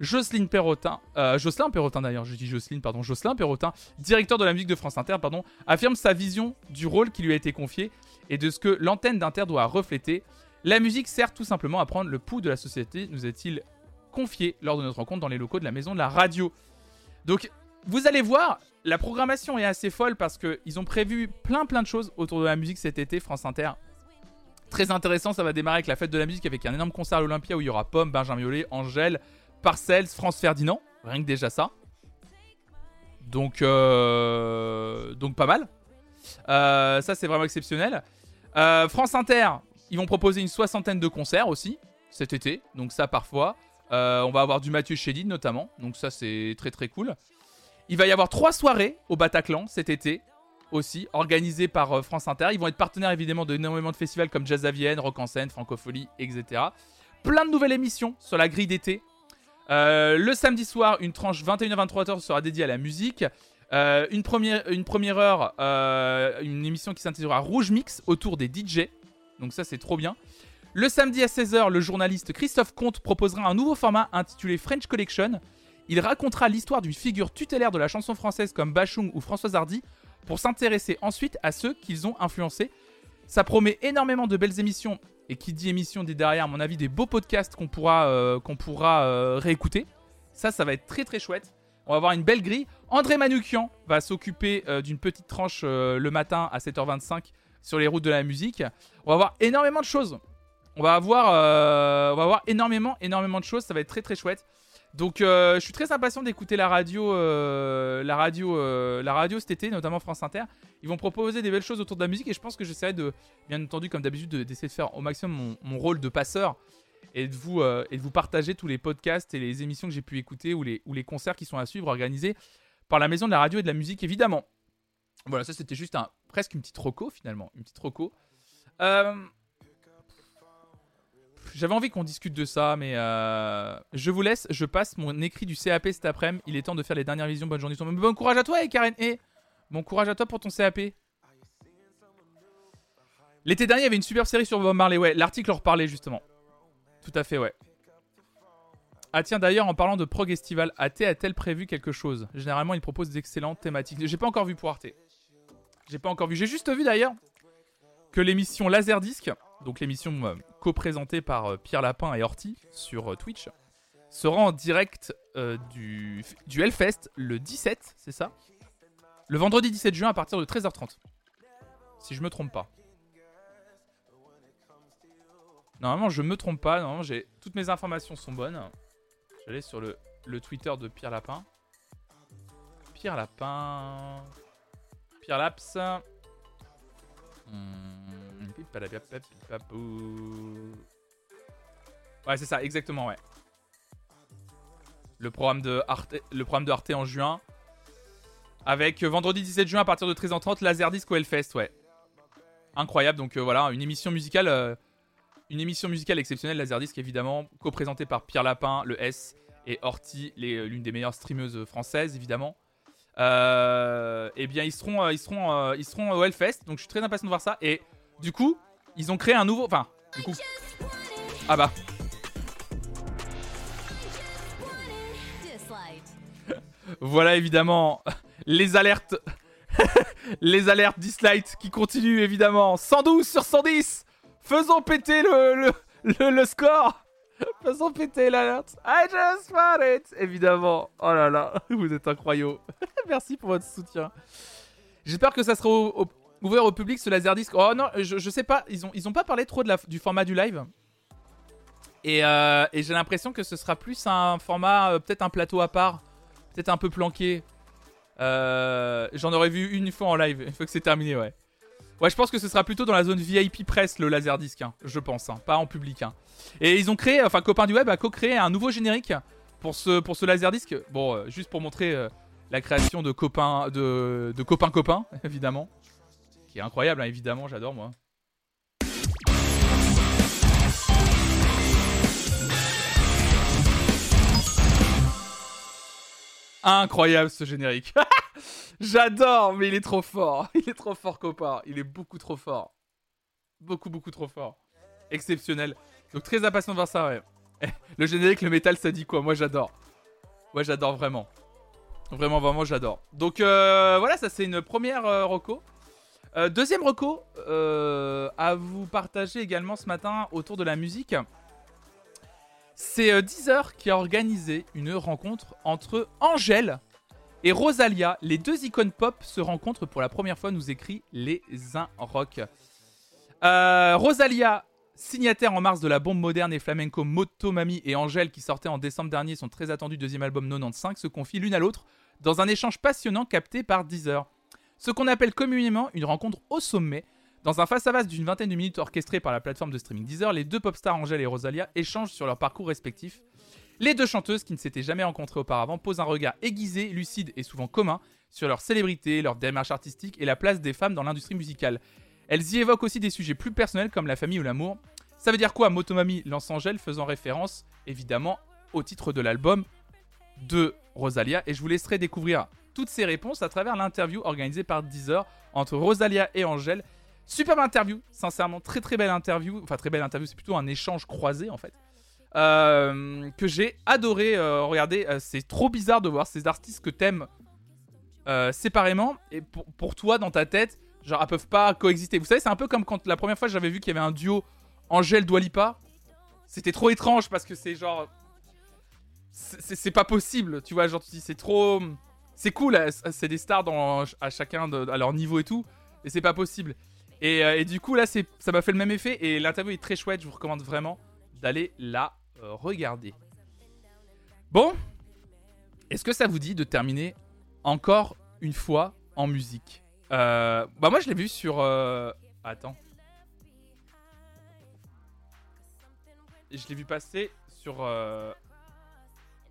Jocelyne Perrotin, euh, Jocelyn Perrotin d'ailleurs, je dis Jocelyne, pardon, Jocelyn Perrotin, directeur de la musique de France Inter, pardon, affirme sa vision du rôle qui lui a été confié et de ce que l'antenne d'Inter doit refléter. La musique sert tout simplement à prendre le pouls de la société, nous est-il confié lors de notre rencontre dans les locaux de la maison de la radio. Donc, vous allez voir, la programmation est assez folle parce qu'ils ont prévu plein plein de choses autour de la musique cet été, France Inter. Très intéressant, ça va démarrer avec la fête de la musique avec un énorme concert à l'Olympia où il y aura Pomme, Benjamin Biolay, Angèle, Parcells, France Ferdinand. Rien que déjà ça. Donc, euh, donc pas mal. Euh, ça, c'est vraiment exceptionnel. Euh, France Inter, ils vont proposer une soixantaine de concerts aussi cet été. Donc ça, parfois. Euh, on va avoir du Mathieu Chédid notamment. Donc ça, c'est très très cool. Il va y avoir trois soirées au Bataclan cet été aussi, organisées par France Inter. Ils vont être partenaires évidemment d'énormément de festivals comme Jazz à Vienne, Rock en scène, Francophonie, etc. Plein de nouvelles émissions sur la grille d'été. Le samedi soir, une tranche 21h-23h sera dédiée à la musique. Euh, une, première, une première heure, euh, une émission qui s'intitulera Rouge Mix autour des DJ. Donc ça, c'est trop bien. Le samedi à 16h, le journaliste Christophe Comte proposera un nouveau format intitulé French Collection. Il racontera l'histoire d'une figure tutélaire de la chanson française comme Bachung ou Françoise Hardy pour s'intéresser ensuite à ceux qu'ils ont influencés. Ça promet énormément de belles émissions et qui dit émission dit derrière, à mon avis, des beaux podcasts qu'on pourra, euh, qu'on pourra réécouter. Ça, ça va être très très chouette. On va avoir une belle grille. André Manoukian va s'occuper euh, d'une petite tranche euh, le matin à 7h25 sur les routes de la musique. On va avoir énormément de choses. On va avoir, euh, énormément, énormément de choses. Ça va être très très chouette. Donc, je suis très impatient d'écouter la radio, la radio, la cet été, notamment France Inter. Ils vont proposer des belles choses autour de la musique et je pense que j'essaierai de, bien entendu, comme d'habitude, de- d'essayer de faire au maximum mon rôle de passeur et de vous euh, et de vous partager tous les podcasts et les émissions que j'ai pu écouter ou les ou les concerts qui sont à suivre organisés par la maison de la radio et de la musique évidemment. Voilà, ça c'était juste un presque une petite roco finalement, une petite roco. Euh, j'avais envie qu'on discute de ça, mais euh, je vous laisse. Je passe mon écrit du CAP cet après-midi. Il est temps de faire les dernières visions. Bonne journée. Bon courage à toi, et Karen. Et bon courage à toi pour ton CAP. L'été dernier, il y avait une superbe série sur Bob Marley. Ouais, l'article en reparlait justement. Tout à fait, ouais. Ah tiens, d'ailleurs, en parlant de Prog-Estival, AT a-t-elle prévu quelque chose? Généralement, il propose d'excellentes thématiques. J'ai pas encore vu pour Arte. J'ai pas encore vu. J'ai juste vu d'ailleurs que l'émission Laserdisc, donc l'émission euh, co-présentée par euh, Pierre Lapin et Horty sur euh, Twitch, sera en direct du, du Hellfest le 17, c'est ça? Le vendredi 17 juin à partir de 13h30. Si je me trompe pas. Normalement, je me trompe pas. Normalement, j'ai toutes mes informations sont bonnes. J'allais sur le, le Twitter de Pierre Lapin. Pierre Lapin. Pierre Laps. Hmm. Ouais, c'est ça, exactement, ouais. Le programme de Arte, le programme de Arte en juin. Avec euh, vendredi 17 juin à partir de 13h30, Laserdisc au Hellfest, ouais. Incroyable, donc euh, voilà, une émission musicale. euh, une émission musicale exceptionnelle, Laserdisc évidemment, co-présentée par Pierre Lapin, le S, et Horty, euh, l'une des meilleures streameuses françaises évidemment. Euh, eh bien, ils seront, euh, ils seront, euh, ils seront au Hellfest, donc je suis très impatient de voir ça. Et du coup, ils ont créé un nouveau, enfin, du coup, ah bah, voilà évidemment les alertes, les alertes Dislight qui continuent évidemment. 112 sur 110, faisons péter le, le, le, score. Faisons péter l'alerte. I just want it. Évidemment. Oh là là, vous êtes incroyaux. Merci pour votre soutien. J'espère que ça sera ouvert au public ce Laserdisc. Oh non, je, je sais pas. Ils ont, ils ont pas parlé trop de la, du format du live. Et, euh, et j'ai l'impression que ce sera plus un format, euh, peut-être un plateau à part. Peut-être un peu planqué. Euh, J'en aurais vu une fois en live. Une fois que c'est terminé, ouais. Ouais, je pense que ce sera plutôt dans la zone VIP presse le Laserdisc, hein, je pense, hein, pas en public. hein. Et ils ont créé, enfin, Copain du Web a co-créé un nouveau générique pour ce, pour ce Laserdisc. Bon, euh, juste pour montrer euh, la création de Copain, de, de Copain Copain, évidemment. Qui est incroyable, hein, évidemment, j'adore moi. Incroyable ce générique. J'adore, mais il est trop fort. Il est trop fort, copain. Il est beaucoup trop fort. Beaucoup, beaucoup trop fort. Exceptionnel. Donc très impatient de voir ça, ouais. Le générique, le métal, ça dit quoi? Moi, j'adore. Moi, j'adore vraiment. Vraiment, vraiment, j'adore. Donc euh, voilà, ça c'est une première euh, reco. Euh, deuxième reco euh, à vous partager également ce matin autour de la musique. C'est Deezer qui a organisé une rencontre entre Angèle et Rosalia. Les deux icônes pop se rencontrent pour la première fois, nous écrit les Un Rock. Euh, Rosalia, signataire en mars de la bombe moderne et flamenco Motomami et Angèle, qui sortait en décembre dernier son très attendu deuxième album 95, se confient l'une à l'autre dans un échange passionnant capté par Deezer. Ce qu'on appelle communément une rencontre au sommet. Dans un face-à-face d'une vingtaine de minutes orchestré par la plateforme de streaming Deezer, les deux pop stars Angèle et Rosalia échangent sur leur parcours respectif. Les deux chanteuses, qui ne s'étaient jamais rencontrées auparavant, posent un regard aiguisé, lucide et souvent commun sur leur célébrité, leur démarche artistique et la place des femmes dans l'industrie musicale. Elles y évoquent aussi des sujets plus personnels comme la famille ou l'amour. Ça veut dire quoi Motomami lance Angèle faisant référence évidemment au titre de l'album de Rosalia et je vous laisserai découvrir toutes ces réponses à travers l'interview organisée par Deezer entre Rosalia et Angèle. Superbe interview, sincèrement, très très belle interview. Enfin, très belle interview, c'est plutôt un échange croisé en fait. Euh, que j'ai adoré euh, regarder. Euh, c'est trop bizarre de voir ces artistes que t'aimes séparément et pour, pour toi dans ta tête, genre elles peuvent pas coexister. Vous savez, c'est un peu comme quand la première fois j'avais vu qu'il y avait un duo Angèle Doualipa. C'était trop étrange parce que c'est genre. C'est pas possible, tu vois. Genre, tu dis, c'est trop. C'est cool, c'est des stars dans, à chacun de, à leur niveau et tout, et c'est pas possible. Et, et du coup, là, ça m'a fait le même effet, et l'interview est très chouette, je vous recommande vraiment d'aller la regarder. Bon, est-ce que ça vous dit de terminer encore une fois en musique Euh, Bah, moi, je l'ai vu sur. euh, Attends. Je l'ai vu passer sur euh,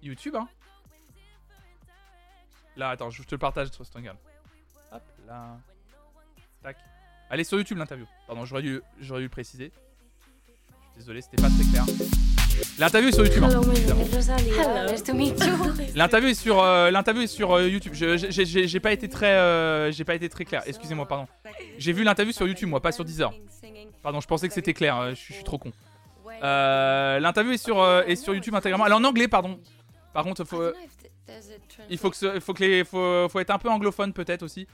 YouTube, hein. Là, attends, je te le partage sur. Hop là. Tac. Allez sur YouTube l'interview. Pardon, j'aurais dû, le préciser. Désolé, c'était pas très clair. L'interview est sur YouTube. hein, Hello. L'interview est sur, euh, l'interview est sur euh, YouTube. Je- j'ai- pas été très, euh, j'ai pas été très clair. Excusez-moi, pardon. J'ai vu l'interview sur YouTube, moi, pas sur Deezer. Pardon, je pensais que c'était clair. euh, Je suis je suis trop con. Euh, L'interview est sur, euh, est sur YouTube intégralement. Elle est en anglais, pardon. Par contre, faut, euh, il faut que, ce- faut que les, faut, faut être un peu anglophone peut-être aussi.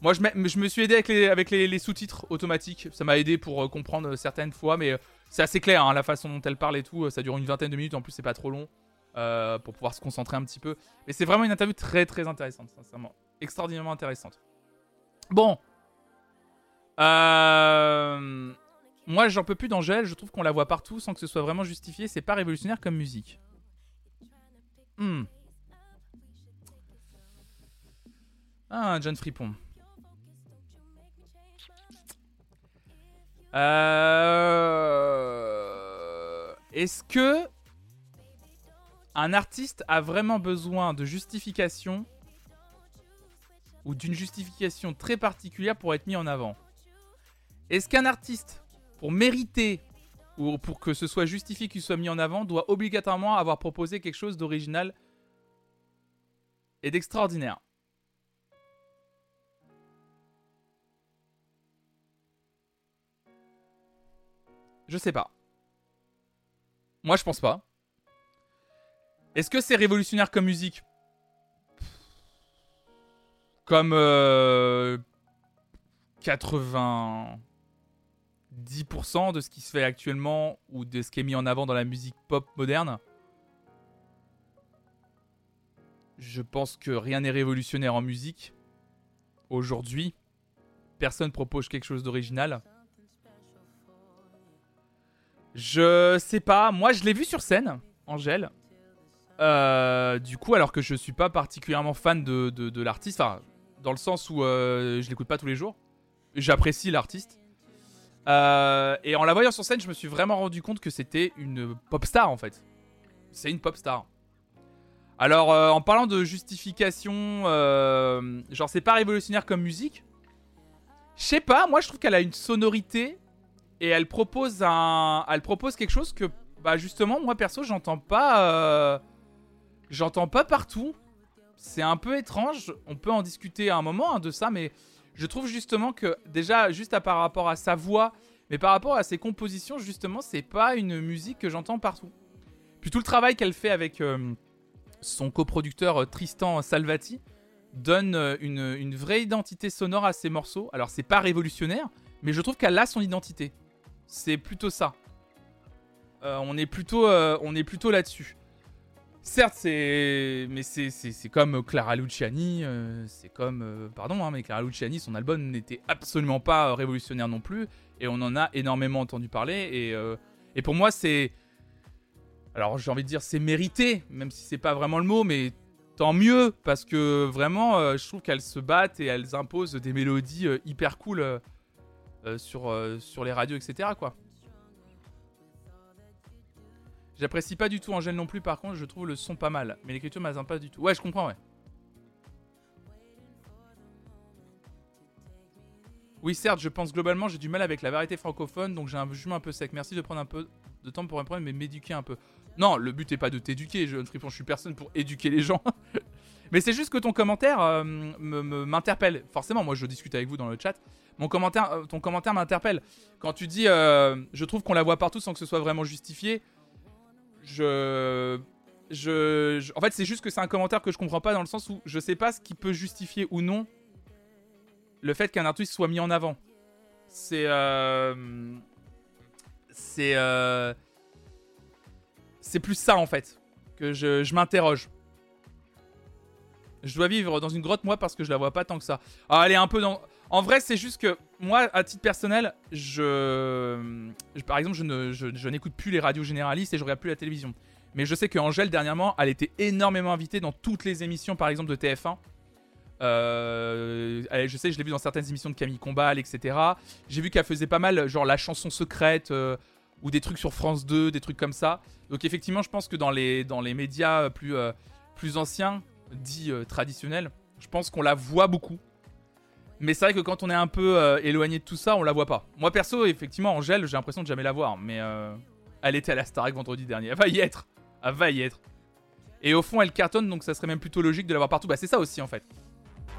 Moi, je, me- je me suis aidé avec les, avec les, les sous-titres automatiques. Ça m'a aidé pour euh, comprendre certaines fois, mais euh, c'est assez clair hein, la façon dont elle parle et tout. Ça dure une vingtaine de minutes. En plus, c'est pas trop long euh, pour pouvoir se concentrer un petit peu. Mais c'est vraiment une interview très très intéressante, sincèrement, extraordinairement intéressante. Bon, Euh, moi, j'en peux plus d'Angèle. Je trouve qu'on la voit partout sans que ce soit vraiment justifié. C'est pas révolutionnaire comme musique. Hmm. Ah, John Fripon. Euh... Est-ce que un artiste a vraiment besoin de justification ou d'une justification très particulière pour être mis en avant? Est-ce qu'un artiste, pour mériter ou pour que ce soit justifié qu'il soit mis en avant, doit obligatoirement avoir proposé quelque chose d'original et d'extraordinaire? Je sais pas. Moi, je pense pas. Est-ce que c'est révolutionnaire comme musique? Comme euh, 90% de ce qui se fait actuellement ou de ce qui est mis en avant dans la musique pop moderne? Je pense que rien n'est révolutionnaire en musique. Aujourd'hui, personne propose quelque chose d'original. Je sais pas. Moi, je l'ai vu sur scène, Angèle. Euh, du coup, alors que je suis pas particulièrement fan de, de, l'artiste, dans le sens où euh, je l'écoute pas tous les jours. J'apprécie l'artiste. Euh, et en la voyant sur scène, je me suis vraiment rendu compte que c'était une pop star en fait. C'est une pop star. Alors, en parlant de justification, genre c'est pas révolutionnaire comme musique. Je sais pas, moi je trouve qu'elle a une sonorité et elle propose un, elle propose quelque chose que, bah justement, moi perso, j'entends pas, euh, j'entends pas partout. C'est un peu étrange. On peut en discuter à un moment hein, de ça, mais je trouve justement que déjà, juste à, par rapport à sa voix, mais par rapport à ses compositions, justement, c'est pas une musique que j'entends partout. Puis tout le travail qu'elle fait avec euh, son coproducteur euh, Tristan Salvati donne une vraie identité sonore à ses morceaux. Alors c'est pas révolutionnaire, mais je trouve qu'elle a son identité. C'est plutôt ça. Euh, on est plutôt, euh, plutôt là-dessus. Certes, c'est, mais c'est, comme Clara Luciani. euh, c'est comme, pardon, hein, mais Clara Luciani, son album n'était absolument pas révolutionnaire non plus, et on en a énormément entendu parler. Et, et pour moi, c'est, alors j'ai envie de dire, c'est mérité, même si c'est pas vraiment le mot, mais tant mieux parce que vraiment, je trouve qu'elles se battent et elles imposent des mélodies hyper cool sur, euh, sur les radios, etc. Quoi. J'apprécie pas du tout Angèle non plus, par contre, je trouve le son pas mal. Mais l'écriture m'azin pas du tout. Ouais, je comprends, ouais. Oui, certes, je pense globalement, j'ai du mal avec la variété francophone, donc j'ai un jugement un peu sec. Merci de prendre un peu de temps pour répondre, mais m'éduquer un peu. Non, le but est pas de t'éduquer, fripon, je suis personne pour éduquer les gens. mais c'est juste que ton commentaire euh, m'interpelle. Forcément, moi je discute avec vous dans le chat. Mon commentaire, euh, ton commentaire m'interpelle. Quand tu dis, euh, je trouve qu'on la voit partout sans que ce soit vraiment justifié, je, je, je- en fait, c'est juste que c'est un commentaire que je comprends pas dans le sens où je sais pas ce qui peut justifier ou non le fait qu'un artiste soit mis en avant. C'est, euh, c'est, c'est plus ça en fait que je, je m'interroge. Je dois vivre dans une grotte moi parce que je la vois pas tant que ça. Ah, elle est un peu dans. En vrai, c'est juste que moi, à titre personnel, je, par exemple, je ne, je, n'écoute plus les radios généralistes et je regarde plus la télévision. Mais je sais que Angèle dernièrement, elle était énormément invitée dans toutes les émissions, par exemple de TF1. Euh, je sais, je l'ai vu dans certaines émissions de Camille Combal, etc. J'ai vu qu'elle faisait pas mal, genre la chanson secrète euh, ou des trucs sur France 2, des trucs comme ça. Donc effectivement, je pense que dans les, dans les médias plus, euh, plus anciens, dits euh, traditionnels, je pense qu'on la voit beaucoup. Mais c'est vrai que quand on est un peu euh, éloigné de tout ça, on la voit pas. Moi perso, effectivement, Angèle, j'ai l'impression de jamais la voir. Mais euh, elle était à la Starac vendredi dernier. Elle va y être. Elle va y être. Et au fond, elle cartonne, donc ça serait même plutôt logique de la voir partout. Bah c'est ça aussi en fait.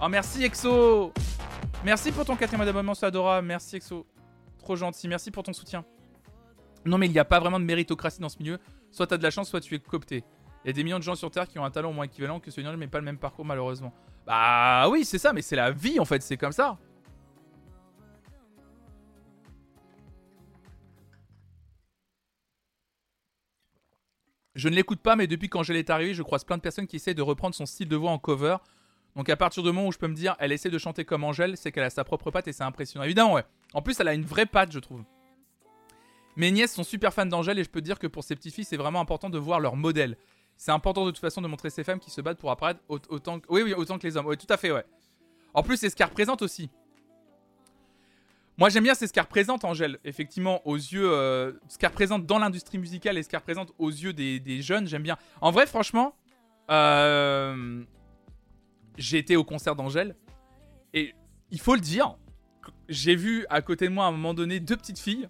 Oh merci Exo Merci pour ton quatrième abonnement, c'est adorable. Merci Exo. Trop gentil. Merci pour ton soutien. Non mais il n'y a pas vraiment de méritocratie dans ce milieu. Soit t'as de la chance, soit tu es coopté. Il y a des millions de gens sur Terre qui ont un talent au moins équivalent que celui-là, mais pas le même parcours malheureusement. Bah oui, c'est ça, mais c'est la vie en fait, c'est comme ça. Je ne l'écoute pas, mais depuis quand est arrivée, je croise plein de personnes qui essaient de reprendre son style de voix en cover. Donc à partir du moment où je peux me dire, elle essaie de chanter comme Angèle, c'est qu'elle a sa propre patte et c'est impressionnant. Évidemment, ouais. En plus, elle a une vraie patte, je trouve. Mes nièces sont super fans d'Angèle et je peux dire que pour ces petits filles, c'est vraiment important de voir leur modèle. C'est important de toute façon de montrer ces femmes qui se battent pour apparaître au- autant que... Oui, oui, autant que les hommes. Oui, tout à fait, ouais. En plus, c'est ce qu'elle représente aussi. Moi, j'aime bien c'est ce qu'elle représente, Angèle. Effectivement, aux yeux... euh, ce qu'elle représente dans l'industrie musicale et ce qu'elle représente aux yeux des, des jeunes, j'aime bien. En vrai, franchement, euh, j'ai été au concert d'Angèle. Et il faut le dire, j'ai vu à côté de moi à un moment donné deux petites filles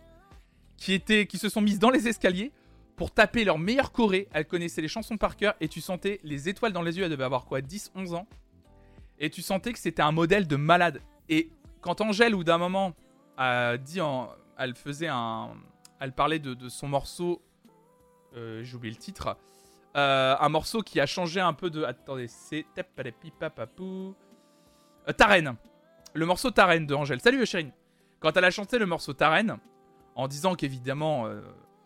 qui, étaient, qui se sont mises dans les escaliers pour taper leur meilleure choré. Elles connaissaient les chansons par cœur et tu sentais les étoiles dans les yeux. Elles devaient avoir quoi 10, 11 ans? Et tu sentais que c'était un modèle de malade. Et quand Angèle, ou d'un moment, a dit elle faisait un. Elle parlait de, son morceau. euh, J'ai le titre. Euh, un morceau qui a changé un peu de. Attendez, c'est. Euh, Tarenne. Le morceau Tarenne de Angèle. Salut Chérine. Quand elle a chanté le morceau Tarenne, en disant qu'évidemment, euh,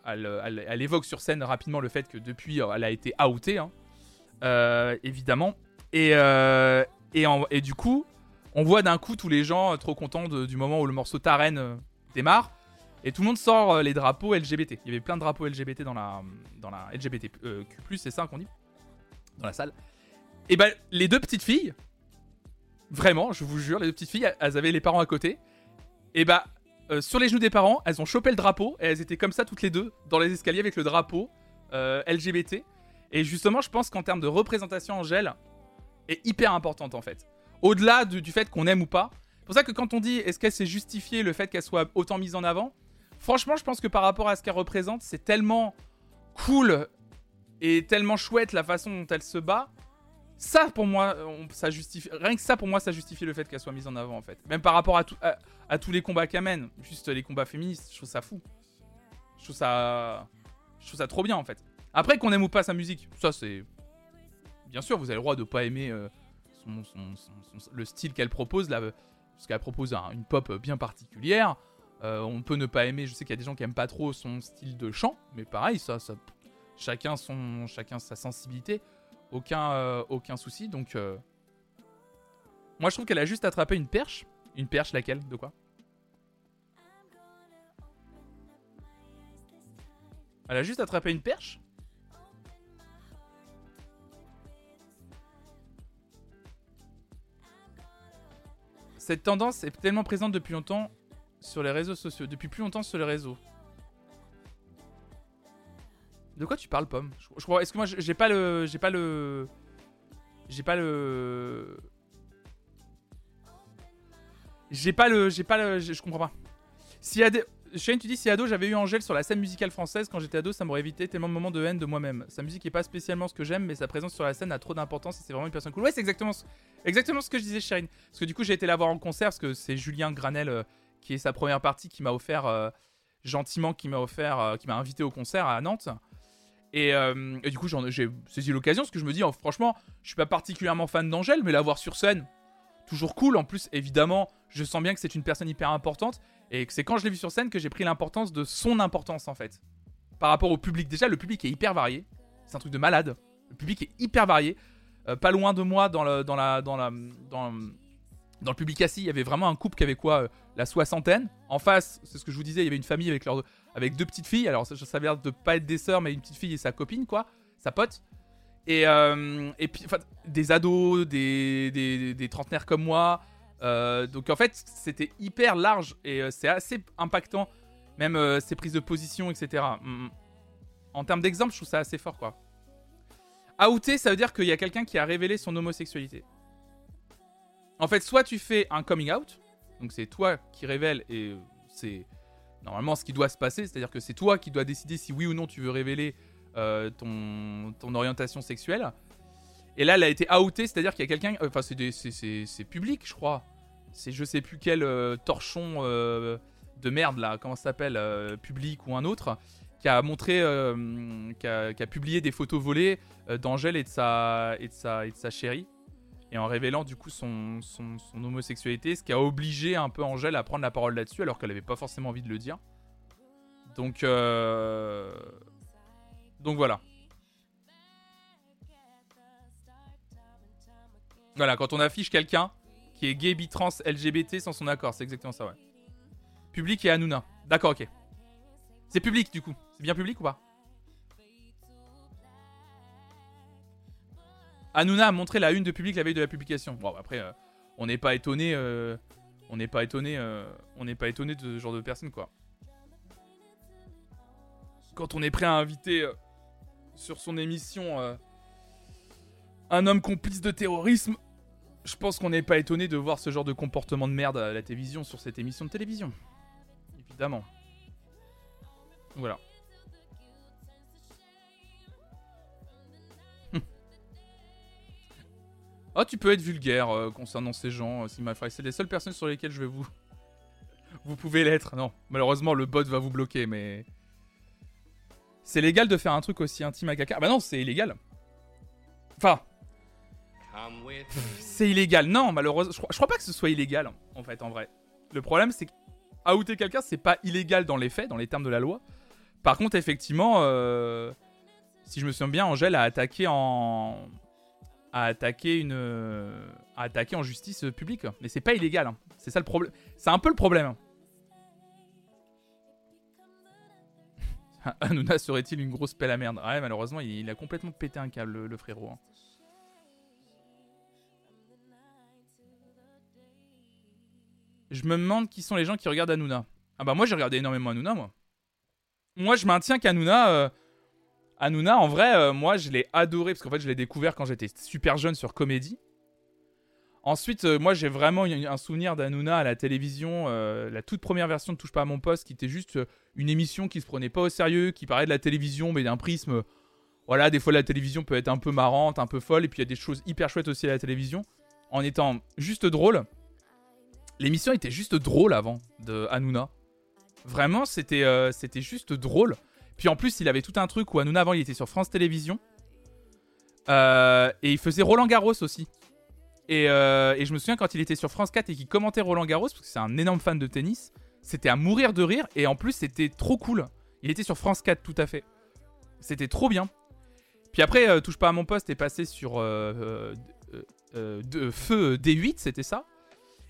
elle, évoque sur scène rapidement le fait que depuis, euh, elle a été outée, hein, euh, évidemment. Et, euh, et, du coup, on voit d'un coup tous les gens trop contents du moment où le morceau Tarenne euh, démarre. Et tout le monde sort les drapeaux LGBT. Il y avait plein de drapeaux LGBT dans la, dans la LGBTQ+, c'est ça qu'on dit? Dans la salle. Et ben, les deux petites filles, vraiment, je vous jure, les deux petites filles, elles avaient les parents à côté. Et bah, euh, sur les genoux des parents, elles ont chopé le drapeau et elles étaient comme ça toutes les deux dans les escaliers avec le drapeau euh, LGBT. Et justement, je pense qu'en termes de représentation, Angèle est hyper importante en fait. Au-delà du, du fait qu'on aime ou pas. C'est pour ça que quand on dit est-ce qu'elle s'est justifié le fait qu'elle soit autant mise en avant, franchement, je pense que par rapport à ce qu'elle représente, c'est tellement cool et tellement chouette la façon dont elle se bat. Ça, pour moi, ça justifie. Rien que ça, pour moi, ça justifie le fait qu'elle soit mise en avant en fait. Même par rapport à, tout- à- tous les combats qu'elle mène, juste les combats féministes, je trouve ça fou. Je trouve ça, je trouve ça trop bien en fait. Après qu'on aime ou pas sa musique, ça c'est, bien sûr, vous avez le droit de pas aimer euh, son- son- le style qu'elle propose là, parce qu'elle propose un- une pop bien particulière. Euh, on peut ne pas aimer. Je sais qu'il y a des gens qui aiment pas trop son style de chant, mais pareil, ça, ça chacun son, chacun sa sensibilité. Aucun, euh, aucun souci. Donc, euh, moi je trouve qu'elle a juste attrapé une perche. Une perche, laquelle? De quoi? Elle a juste attrapé une perche? Cette tendance est tellement présente depuis longtemps sur les réseaux sociaux. Depuis plus longtemps sur les réseaux. De quoi tu parles, Pomme? Je, je crois. Est-ce que moi j'ai pas le, j'ai pas le, j'ai pas le, j'ai pas le, j'ai pas le, je, comprends pas. Si ado, Shane, tu dis si ado j'avais eu Angèle sur la scène musicale française quand j'étais ado, ça m'aurait évité tellement de moments de haine de moi-même. Sa musique est pas spécialement ce que j'aime, mais sa présence sur la scène a trop d'importance et c'est vraiment une personne cool. Ouais, c'est exactement, ce- exactement ce que je disais, Shane. Parce que du coup j'ai été la voir en concert parce que c'est Julien Granel euh, qui est sa première partie qui m'a offert euh, gentiment, qui m'a offert, euh, qui m'a invité au concert à Nantes. Et, euh, et du coup, j'ai saisi l'occasion parce que je me dis, oh, franchement, je suis pas particulièrement fan d'Angèle, mais la voir sur scène, toujours cool. En plus, évidemment, je sens bien que c'est une personne hyper importante et que c'est quand je l'ai vu sur scène que j'ai pris l'importance de son importance en fait. Par rapport au public, déjà, le public est hyper varié. C'est un truc de malade. Le public est hyper varié. Euh, pas loin de moi, dans, le, dans, la, dans, la, dans, le public assis, il y avait vraiment un couple qui avait quoi euh, La soixantaine. En face, c'est ce que je vous disais, il y avait une famille avec, leur, avec deux petites filles. Alors ça, ça l'air de pas être des sœurs, mais une petite fille et sa copine, quoi. Sa pote. Et, euh, et puis, enfin, des ados, des, des, trentenaires comme moi. Euh, donc en fait, c'était hyper large et euh, c'est assez impactant. Même ses prises de position, etc. Mm. En termes d'exemple, je trouve ça assez fort, quoi. Outé, ça veut dire qu'il y a quelqu'un qui a révélé son homosexualité. En fait, soit tu fais un coming out, donc c'est toi qui révèles et c'est normalement ce qui doit se passer, c'est-à-dire que c'est toi qui dois décider si oui ou non tu veux révéler euh, ton, orientation sexuelle. Et là, elle a été outée, c'est-à-dire qu'il y a quelqu'un, euh, enfin des- c'est- public, je crois. C'est je sais plus quel euh, torchon euh, de merde là, comment ça s'appelle, euh, public ou un autre, qui a montré, euh, qui, a, publié des photos volées euh, d'Angèle et et et de sa chérie, et en révélant du coup son, son, homosexualité, ce qui a obligé un peu Angèle à prendre la parole là-dessus, alors qu'elle avait pas forcément envie de le dire. Donc euh, donc voilà. Voilà, quand on affiche quelqu'un qui est gay, bi, trans, LGBT sans son accord, c'est exactement ça, ouais. Public et Hanouna. D'accord, ok. C'est public du coup. C'est bien public ou pas? Hanouna a montré la une de public la veille de la publication. Bon, après, euh, on n'est pas étonné. euh, on n'est pas étonné. euh, on n'est pas étonné de ce genre de personne, quoi. Quand on est prêt à inviter sur son émission un homme complice de terrorisme, je pense qu'on n'est pas étonné de voir ce genre de comportement de merde à la télévision sur cette émission de télévision. Évidemment. Voilà. Oh, tu peux être vulgaire euh, concernant ces gens, euh, Fry. C'est les seules personnes sur lesquelles je vais vous. Vous pouvez l'être. Non, malheureusement, le bot va vous bloquer, mais. C'est légal de faire un truc aussi intime à quelqu'un. Ah bah non, c'est illégal. Enfin, Come with c'est illégal. Non, malheureusement, je crois, je crois pas que ce soit illégal, en fait, en vrai. Le problème, c'est que outer quelqu'un, c'est pas illégal dans les faits, dans les termes de la loi. Par contre, effectivement, euh, si je me souviens bien, Angèle a attaqué en. A attaqué une. a attaqué en justice publique. Mais c'est pas illégal. hein. C'est ça le problème. C'est un peu le problème. Hanouna serait-il une grosse pelle à merde? Ouais, malheureusement, il, il a complètement pété un câble, le, le frérot. hein. Je me demande qui sont les gens qui regardent Hanouna. Ah bah moi j'ai regardé énormément Hanouna moi. Moi je maintiens qu'Hanouna... Euh, Hanouna en vrai, euh, moi je l'ai adoré parce qu'en fait je l'ai découvert quand j'étais super jeune sur Comédie. Ensuite, euh, moi j'ai vraiment un souvenir d'Hanouna à la télévision, euh, la toute première version de Touche pas à mon poste qui était juste une émission qui se prenait pas au sérieux, qui parlait de la télévision mais d'un prisme... voilà, des fois la télévision peut être un peu marrante, un peu folle, et puis il y a des choses hyper chouettes aussi à la télévision, en étant juste drôle. L'émission était juste drôle avant de Hanouna. Vraiment, c'était c'était juste drôle. Puis en plus, il avait tout un truc où Hanouna avant, il était sur France Télévisions. Euh, et il faisait Roland Garros aussi. Et, euh, et je me souviens quand il était sur France 4 et qu'il commentait Roland Garros, parce que c'est un énorme fan de tennis, c'était à mourir de rire. Et en plus, c'était trop cool. Il était sur France 4, tout à fait. C'était trop bien. Puis après, euh, Touche pas à mon poste est passé sur Feu D8, c'était ça.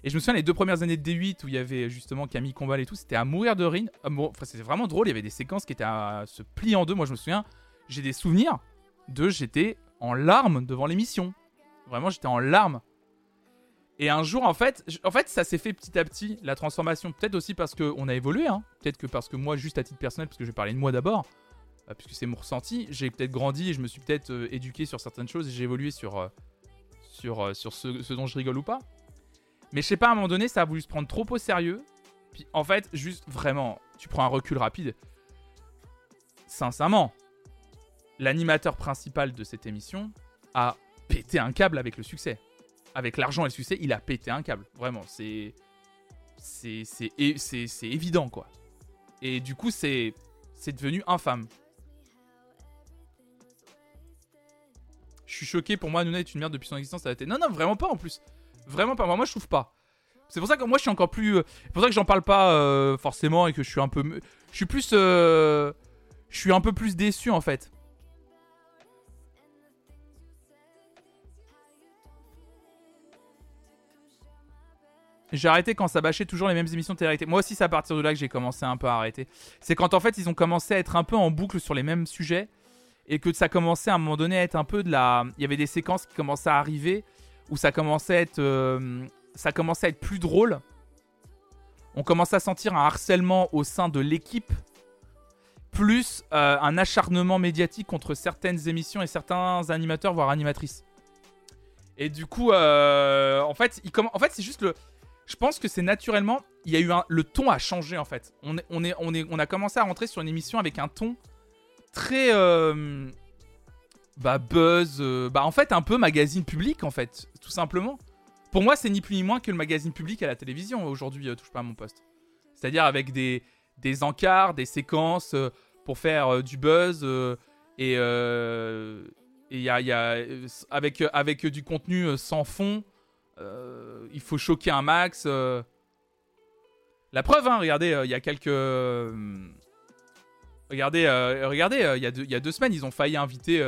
Et je me souviens les deux premières années de D8 où il y avait justement Camille Combal et tout, c'était à mourir de rire. Ah, Enfin, c'était vraiment drôle. Il y avait des séquences qui étaient à se plier en deux. Moi, je me souviens, j'ai des souvenirs de j'étais en larmes devant l'émission. Vraiment, j'étais en larmes. Et un jour, en fait, en fait, ça s'est fait petit à petit la transformation. Peut-être aussi parce qu'on a évolué. Hein. Peut-être que parce que moi, juste à titre personnel, parce que je vais parler de moi d'abord, euh, puisque c'est mon ressenti, j'ai peut-être grandi et je me suis peut-être euh, éduqué sur certaines choses et j'ai évolué sur euh, sur sur ce dont je rigole ou pas. Mais je sais pas, à un moment donné, ça a voulu se prendre trop au sérieux. Puis en fait, juste vraiment, tu prends un recul rapide. Sincèrement, l'animateur principal de cette émission a pété un câble avec le succès. Avec l'argent et le succès, il a pété un câble. Vraiment, c'est. C'est c'est c'est- évident, quoi. Et du coup, c'est c'est devenu infâme. Je suis choqué, pour moi, Hanouna est une merde depuis son existence à la télé. Non, non, vraiment pas en plus. Vraiment pas. Moi, je trouve pas. C'est pour ça que moi, je suis encore plus. euh, C'est pour ça que j'en parle pas euh, forcément et que je suis un peu. Je suis plus. euh, Je suis un peu plus déçu en fait. J'ai arrêté quand ça bâchait toujours les mêmes émissions de télé Moi aussi, c'est à partir de là que j'ai commencé un peu à arrêter. C'est quand en fait ils ont commencé à être un peu en boucle sur les mêmes sujets et que ça commençait à un moment donné à être un peu de la. Il y avait des séquences qui commençaient à arriver où ça commençait à être, euh, ça commençait à être plus drôle. On commençait à sentir un harcèlement au sein de l'équipe, plus euh, un acharnement médiatique contre certaines émissions et certains animateurs voire animatrices. Et du coup, euh, en fait, c'est juste le. Je pense que c'est naturellement. Il y a eu un. Le ton a changé en fait. On a commencé à rentrer sur une émission avec un ton très. Bah buzz. euh, bah en fait un peu magazine public en fait, tout simplement. Pour moi, c'est ni plus ni moins que le magazine public à la télévision aujourd'hui. euh, touche pas à mon poste. C'est-à-dire avec des encarts, des séquences euh, pour faire du buzz et il y a, avec du contenu sans fond. il faut choquer un max. La preuve, hein, regardez, il y a quelques. regardez, regardez, il y, a deux- semaines, ils ont failli inviter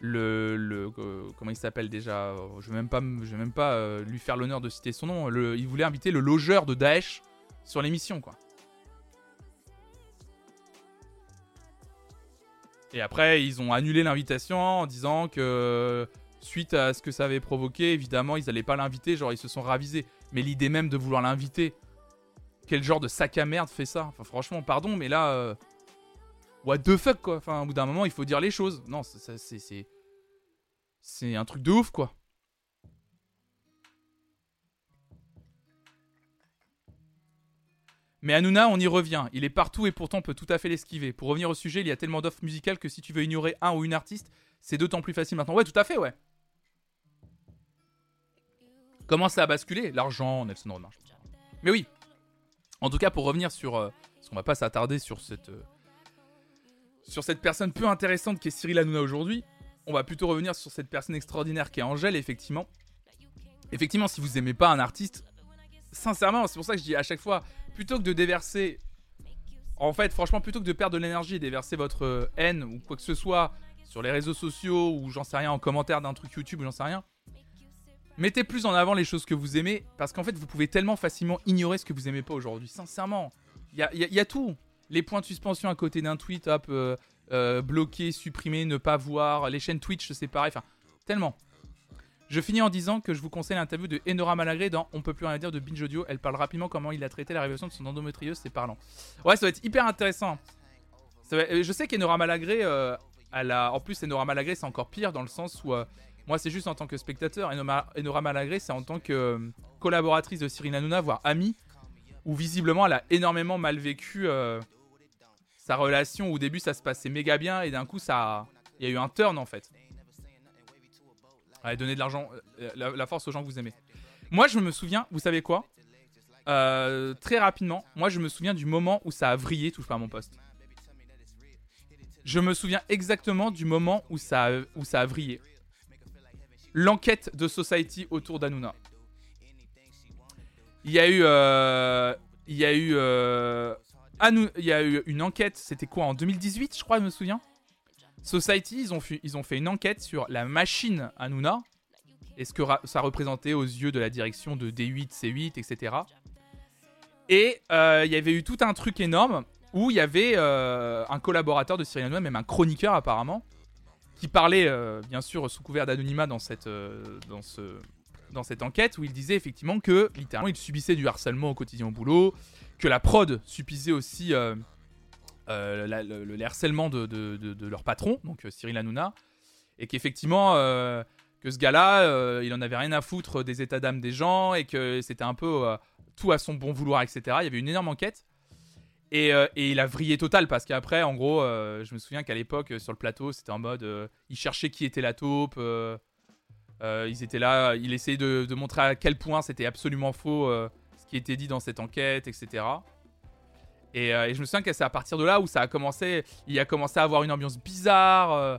le, euh, comment il s'appelle déjà euh, Je vais même pas, vais pas euh, lui faire l'honneur de citer son nom. Le, ils voulaient inviter le logeur de Daesh sur l'émission, quoi. Et après, ils ont annulé l'invitation en disant que suite à ce que ça avait provoqué, évidemment, ils allaient pas l'inviter, genre ils se sont ravisés. Mais l'idée même de vouloir l'inviter, quel genre de sac à merde fait ça? Franchement, pardon, mais là, what the fuck quoi Enfin, au bout d'un moment, il faut dire les choses. Non, c'est c'est un truc de ouf quoi. Mais Hanouna, on y revient. Il est partout et pourtant on peut tout à fait l'esquiver. Pour revenir au sujet, il y a tellement d'offres musicales que si tu veux ignorer un ou une artiste, c'est d'autant plus facile maintenant. Ouais, tout à fait, ouais. Comment ça a basculé L'argent, Nelson pense. Mais oui. En tout cas, pour revenir sur... euh, parce qu'on va pas s'attarder sur cette... euh, sur cette personne peu intéressante qui est Cyril Hanouna aujourd'hui. On va plutôt revenir sur cette personne extraordinaire qui est Angèle, effectivement. Effectivement, si vous aimez pas un artiste, sincèrement, c'est pour ça que je dis à chaque fois, plutôt que de déverser... En fait, franchement, plutôt que de perdre de l'énergie et déverser votre euh, haine ou quoi que ce soit sur les réseaux sociaux ou j'en sais rien en commentaire d'un truc YouTube ou j'en sais rien, mettez plus en avant les choses que vous aimez parce qu'en fait, vous pouvez tellement facilement ignorer ce que vous aimez pas aujourd'hui. Sincèrement, il y a, tout. Les points de suspension à côté d'un tweet, hop, euh, euh, bloquer, supprimer, ne pas voir. Les chaînes Twitch, c'est pareil. Enfin, tellement. Je finis en disant que je vous conseille l'interview de Enora Malagré dans On peut plus rien dire de Binge Audio. Elle parle rapidement comment il a traité la révélation de son endométriose, c'est parlant. Ouais, ça va être hyper intéressant. Euh, Je sais qu'Enora Malagré, euh, elle a... en plus, Enora Malagré, c'est encore pire dans le sens où. moi, c'est juste en tant que spectateur. Enora, Malagré, c'est en tant que collaboratrice de Cyril Hanouna, voire amie, où visiblement, elle a énormément mal vécu sa relation. Au début, ça se passait méga bien, et d'un coup, ça, il y a eu un turn en fait. Allez, donner de l'argent, euh, la, la force aux gens que vous aimez. Moi, je me souviens, vous savez quoi? Euh, Très rapidement, moi, je me souviens du moment où ça a vrillé, touche pas à mon poste. Je me souviens exactement du moment où ça a, vrillé. L'enquête de Society autour d'Anouna. Il y a eu, euh, il y a eu, euh, Anou- il y a eu une enquête. C'était quoi en 2018, je crois, je me souviens? Society, ils ont, fait, ils ont fait une enquête sur la machine Hanouna et ce que ça représentait aux yeux de la direction de D8, C8, etc. Et euh, il y avait eu tout un truc énorme où il y avait euh, un collaborateur de Cyril Hanouna, même un chroniqueur apparemment, qui parlait euh, bien sûr sous couvert d'anonymat dans cette, dans, ce, dans cette enquête où il disait effectivement que littéralement il subissait du harcèlement au quotidien au boulot, que la prod subissait aussi euh, euh, le, harcèlements de, leur patron, donc euh, Cyril Hanouna, et qu'effectivement que ce gars-là, il en avait rien à foutre des états d'âme des gens et que c'était un peu tout à son bon vouloir, etc. Il y avait une énorme enquête. Et, il a vrillé total parce qu'après, en gros, je me souviens qu'à l'époque, sur le plateau, c'était en mode. ils cherchaient qui était la taupe. ils étaient là, il essayait de, montrer à quel point c'était absolument faux qui était dit dans cette enquête, etc. Et, euh, et je me souviens que c'est à partir de là où ça a commencé. Il a commencé à avoir une ambiance bizarre. euh.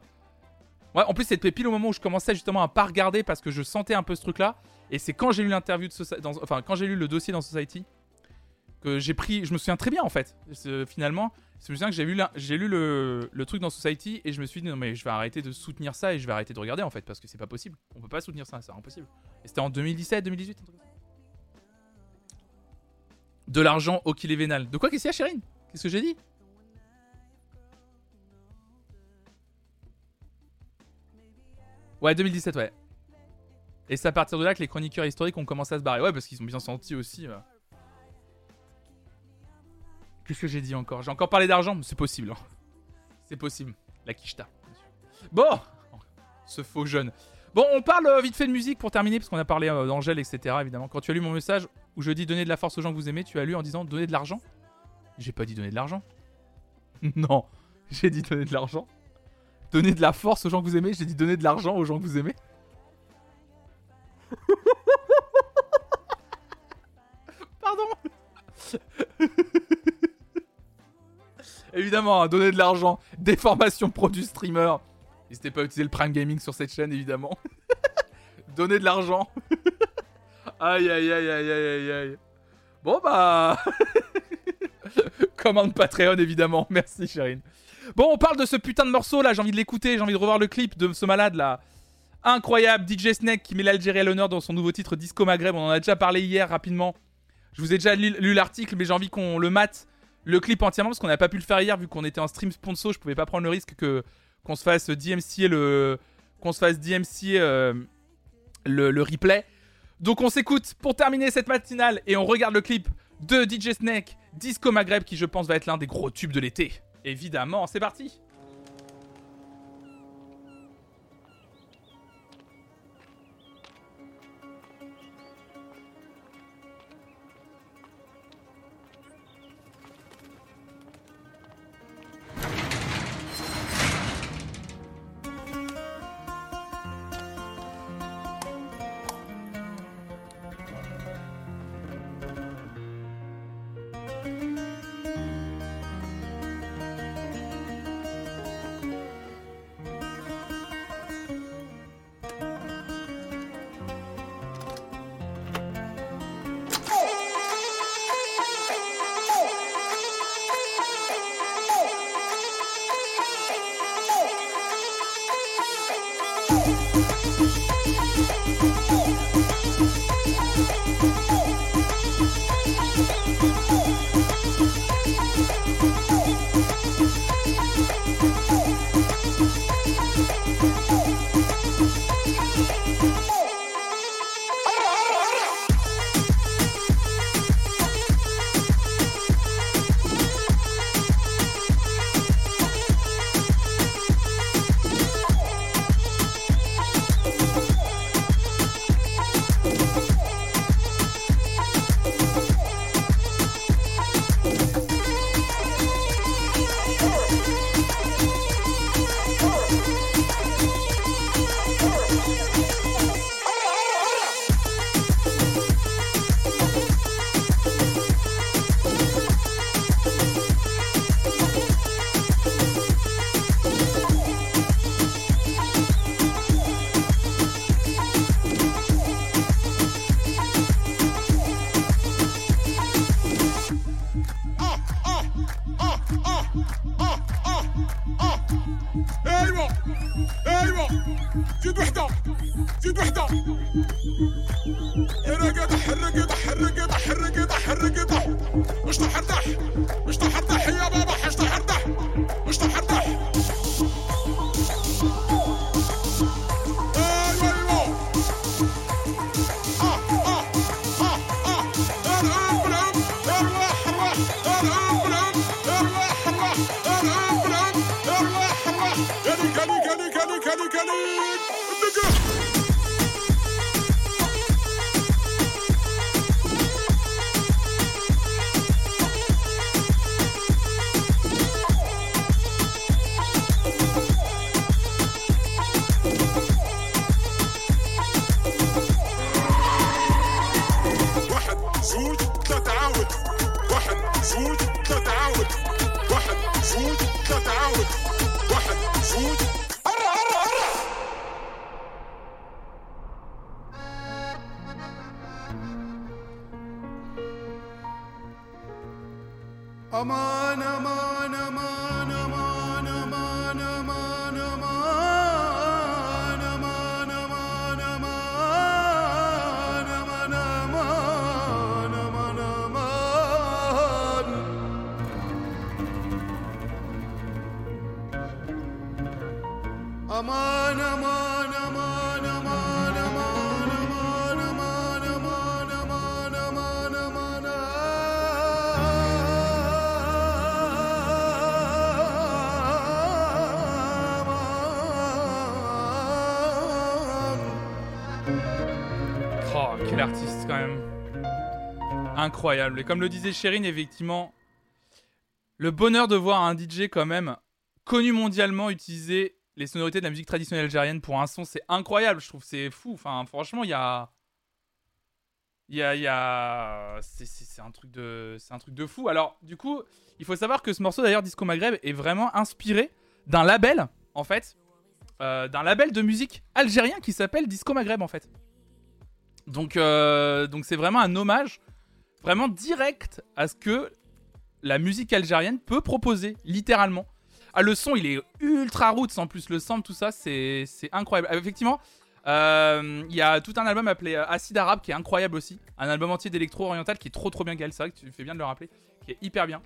Ouais, en plus, c'était pile au moment où je commençais justement à pas regarder parce que je sentais un peu ce truc-là. Et c'est quand j'ai lu l'interview de Soci- enfin quand j'ai lu le dossier dans Society que j'ai pris. Je me souviens très bien en fait. Finalement, je me souviens que j'ai lu, le, truc dans Society et je me suis dit non mais je vais arrêter de soutenir ça et je vais arrêter de regarder en fait parce que c'est pas possible. On peut pas soutenir ça, c'est impossible. Et c'était en 2017, 2018. un truc. De l'argent au kill vénal. De quoi qu'est-ce qu'il y a, Chérine? Qu'est-ce que j'ai dit? Ouais, 2017, ouais. Et c'est à partir de là que les chroniqueurs historiques ont commencé à se barrer. Ouais, parce qu'ils ont bien senti aussi. euh. Qu'est-ce que j'ai dit encore? J'ai encore parlé d'argent C'est possible. hein. C'est possible. La quicheta. Bon Ce faux jeune. Bon, on parle euh, vite fait de musique pour terminer, parce qu'on a parlé euh, d'Angèle, etc. Évidemment, quand tu as lu mon message où je dis donner de la force aux gens que vous aimez, tu as lu en disant donner de l'argent? J'ai pas dit donner de l'argent. non, j'ai dit donner de l'argent. Donner de la force aux gens que vous aimez, j'ai dit donner de l'argent aux gens que vous aimez. Pardon? Évidemment, hein, donner de l'argent, des formations pro du streamer. N'hésitez pas à utiliser le Prime Gaming sur cette chaîne, évidemment. donner de l'argent. Aïe, aïe, aïe, aïe, aïe, aïe, aïe. Bon, bah... Commande Patreon, évidemment. Merci, Chérine. Bon, on parle de ce putain de morceau, là. J'ai envie de l'écouter. J'ai envie de revoir le clip de ce malade, là. Incroyable. DJ Snake qui met l'Algérie à l'honneur dans son nouveau titre Disco Maghreb. On en a déjà parlé hier, rapidement. Je vous ai déjà lu, l'article, mais j'ai envie qu'on le mate le clip entièrement parce qu'on n'a pas pu le faire hier vu qu'on était en stream sponsor. Je pouvais pas prendre le risque que qu'on se fasse DMC le qu'on se fasse DMC euh, le replay. Donc on s'écoute pour terminer cette matinale et on regarde le clip de DJ Snake Disco Maghreb qui je pense va être l'un des gros tubes de l'été. Évidemment, c'est parti. Incroyable. Et comme le disait Chérine, effectivement, le bonheur de voir un DJ quand même connu mondialement utiliser les sonorités de la musique traditionnelle algérienne pour un son, c'est incroyable. Je trouve c'est fou. Enfin, franchement, il y a, il y a, c'est un truc de, c'est un truc de fou. Alors, du coup, il faut savoir que ce morceau d'ailleurs, Disco Maghreb, est vraiment inspiré d'un label, en fait, euh, d'un label de musique algérien qui s'appelle Disco Maghreb, en fait. Donc, euh, donc c'est vraiment un hommage, vraiment direct à ce que la musique algérienne peut proposer, littéralement. Ah, le son, il est ultra roots en plus, le sample, tout ça, c'est incroyable. Ah, Effectivement, euh, il y a tout un album appelé euh, Acide Arabe qui est incroyable aussi. Un album entier d'électro oriental qui est trop trop bien, Gaël. C'est vrai que tu fais bien de le rappeler, qui est hyper bien.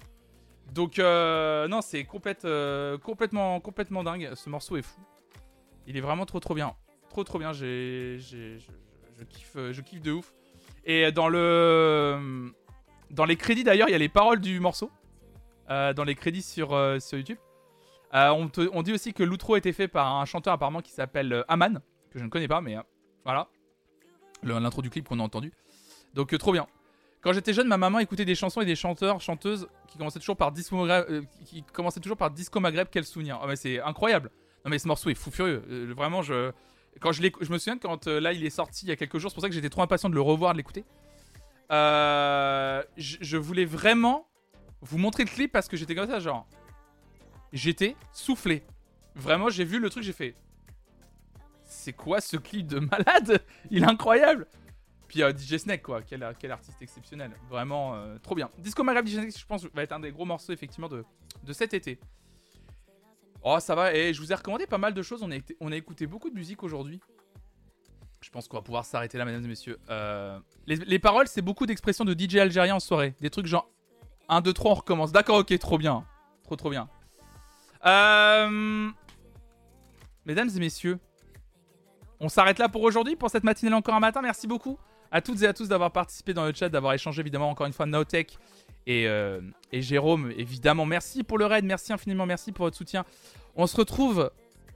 Donc, euh, non, c'est complète, complètement, complètement dingue. Ce morceau est fou. Il est vraiment trop trop bien. Trop trop bien. J'ai, je, kiffe, je kiffe de ouf. Et dans le, dans les crédits d'ailleurs, il y a les paroles du morceau. Euh, dans les crédits sur, euh, sur YouTube. Euh, on, on dit aussi que l'outro a été fait par un chanteur apparemment qui s'appelle Aman, que je ne connais pas, mais voilà. L'intro du clip qu'on a entendu. Donc trop bien. Quand j'étais jeune, ma maman écoutait des chansons et des chanteurs, chanteuses qui commençaient toujours par Disco Maghreb, qui- commençaient toujours par Disco Maghreb, quel souvenir. Oh, mais c'est incroyable. Non mais ce morceau est fou furieux. Vraiment, je quand je me souviens quand euh, là il est sorti il y a quelques jours, c'est pour ça que j'étais trop impatient de le revoir, de l'écouter. Euh, je, voulais vraiment vous montrer le clip parce que j'étais comme ça, genre, j'étais soufflé. Vraiment, j'ai vu le truc, j'ai fait. C'est quoi ce clip de malade? Il est incroyable. Puis euh, DJ Snake, quoi, quel, quel artiste exceptionnel. Vraiment, euh, trop bien. Disco Maghreb DJ Snake, je pense, va être un des gros morceaux, effectivement, de, de cet été. Oh, ça va. Et je vous ai recommandé pas mal de choses. On a, on a écouté beaucoup de musique aujourd'hui. Je pense qu'on va pouvoir s'arrêter là, mesdames et messieurs. Euh, les, les paroles, c'est beaucoup d'expressions de DJ algérien en soirée. Des trucs genre 1, 2, 3, on recommence. D'accord, ok, trop bien. Trop, trop bien. Euh, Mesdames et messieurs, on s'arrête là pour aujourd'hui, pour cette matinée encore un matin. Merci beaucoup à toutes et à tous d'avoir participé dans le chat, d'avoir échangé évidemment encore une fois Nowtech et, euh, et Jérôme. Évidemment, merci pour le raid, merci infiniment, merci pour votre soutien. On se retrouve,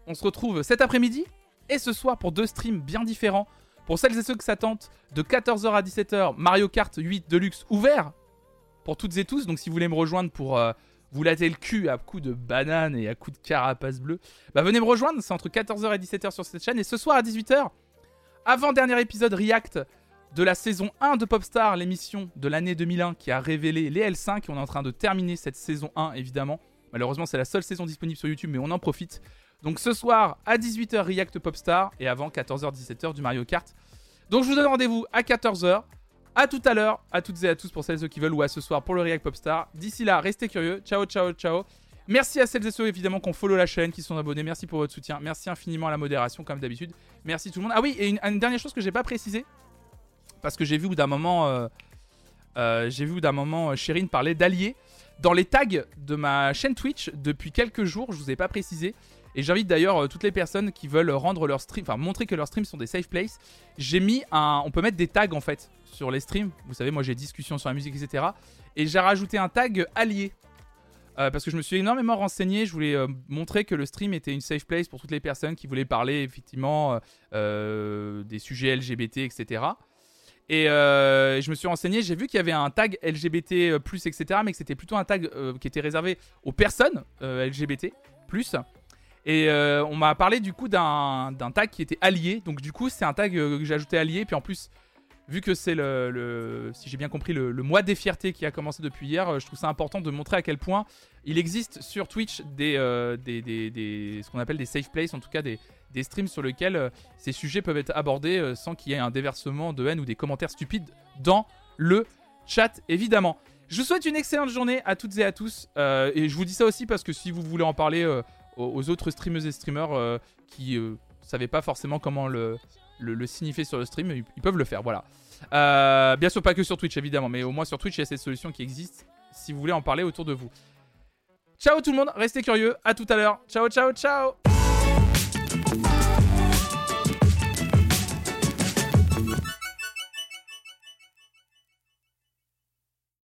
on se retrouve cet après-midi et ce soir pour deux streams bien différents. Pour celles et ceux que ça tente, de 14h à 17h, Mario Kart 8 Deluxe ouvert pour toutes et tous. Donc si vous voulez me rejoindre pour euh, vous latter le cul à coups de banane et à coups de carapace bleue, bah venez me rejoindre. C'est entre 14h et 17h sur cette chaîne. Et ce soir à 18h, avant-dernier épisode React de la saison 1 de Popstar, l'émission de l'année 2001 qui a révélé les L5. On est en train de terminer cette saison 1 évidemment. Malheureusement, c'est la seule saison disponible sur YouTube, mais on en profite. Donc ce soir à 18h React Popstar et avant 14h-17h du Mario Kart. Donc je vous donne rendez-vous à 14h. À tout à l'heure, à toutes et à tous pour celles et ceux qui veulent ou à ce soir pour le React Popstar. D'ici là, restez curieux. Ciao, ciao, ciao. Merci à celles et ceux évidemment qui ont follow la chaîne, qui sont abonnés. Merci pour votre soutien. Merci infiniment à la modération comme d'habitude. Merci tout le monde. Ah oui, et une, une dernière chose que j'ai pas précisé parce que j'ai vu d'un moment, euh, euh, j'ai vu d'un moment euh, Chérine parler d'alliés dans les tags de ma chaîne Twitch depuis quelques jours. Je vous ai pas précisé. Et j'invite d'ailleurs euh, toutes les personnes qui veulent rendre leur stream, enfin montrer que leurs streams sont des safe places. J'ai mis un, on peut mettre des tags en fait sur les streams. Vous savez, moi j'ai discussion sur la musique, etc. Et j'ai rajouté un tag allié. Euh, parce que je me suis énormément renseigné, je voulais euh, montrer que le stream était une safe place pour toutes les personnes qui voulaient parler effectivement euh, euh, des sujets LGBT, etc. Et euh, je me suis renseigné, j'ai vu qu'il y avait un tag LGBT, etc., mais que c'était plutôt un tag euh, qui était réservé aux personnes euh, LGBT. Et euh, on m'a parlé du coup d'un tag qui était allié. Donc du coup, c'est un tag euh, que j'ai ajouté allié. Puis en plus, vu que c'est le, si j'ai bien compris, le, mois des fiertés qui a commencé depuis hier, euh, je trouve ça important de montrer à quel point il existe sur Twitch euh, des- ce qu'on appelle des safe places, en tout cas des, des streams sur lesquels euh, ces sujets peuvent être abordés euh, sans qu'il y ait un déversement de haine ou des commentaires stupides dans le chat, évidemment. Je vous souhaite une excellente journée à toutes et à tous. euh, et je vous dis ça aussi parce que si vous voulez en parler aux, autres streameuses et streamers qui euh, savaient pas forcément comment le, signifier sur le stream, ils, peuvent le faire. Voilà. Bien sûr, pas que sur Twitch évidemment, mais au moins sur Twitch, il y a cette solution qui existe si vous voulez en parler autour de vous. Ciao tout le monde, restez curieux. À tout à l'heure. Ciao, ciao, ciao.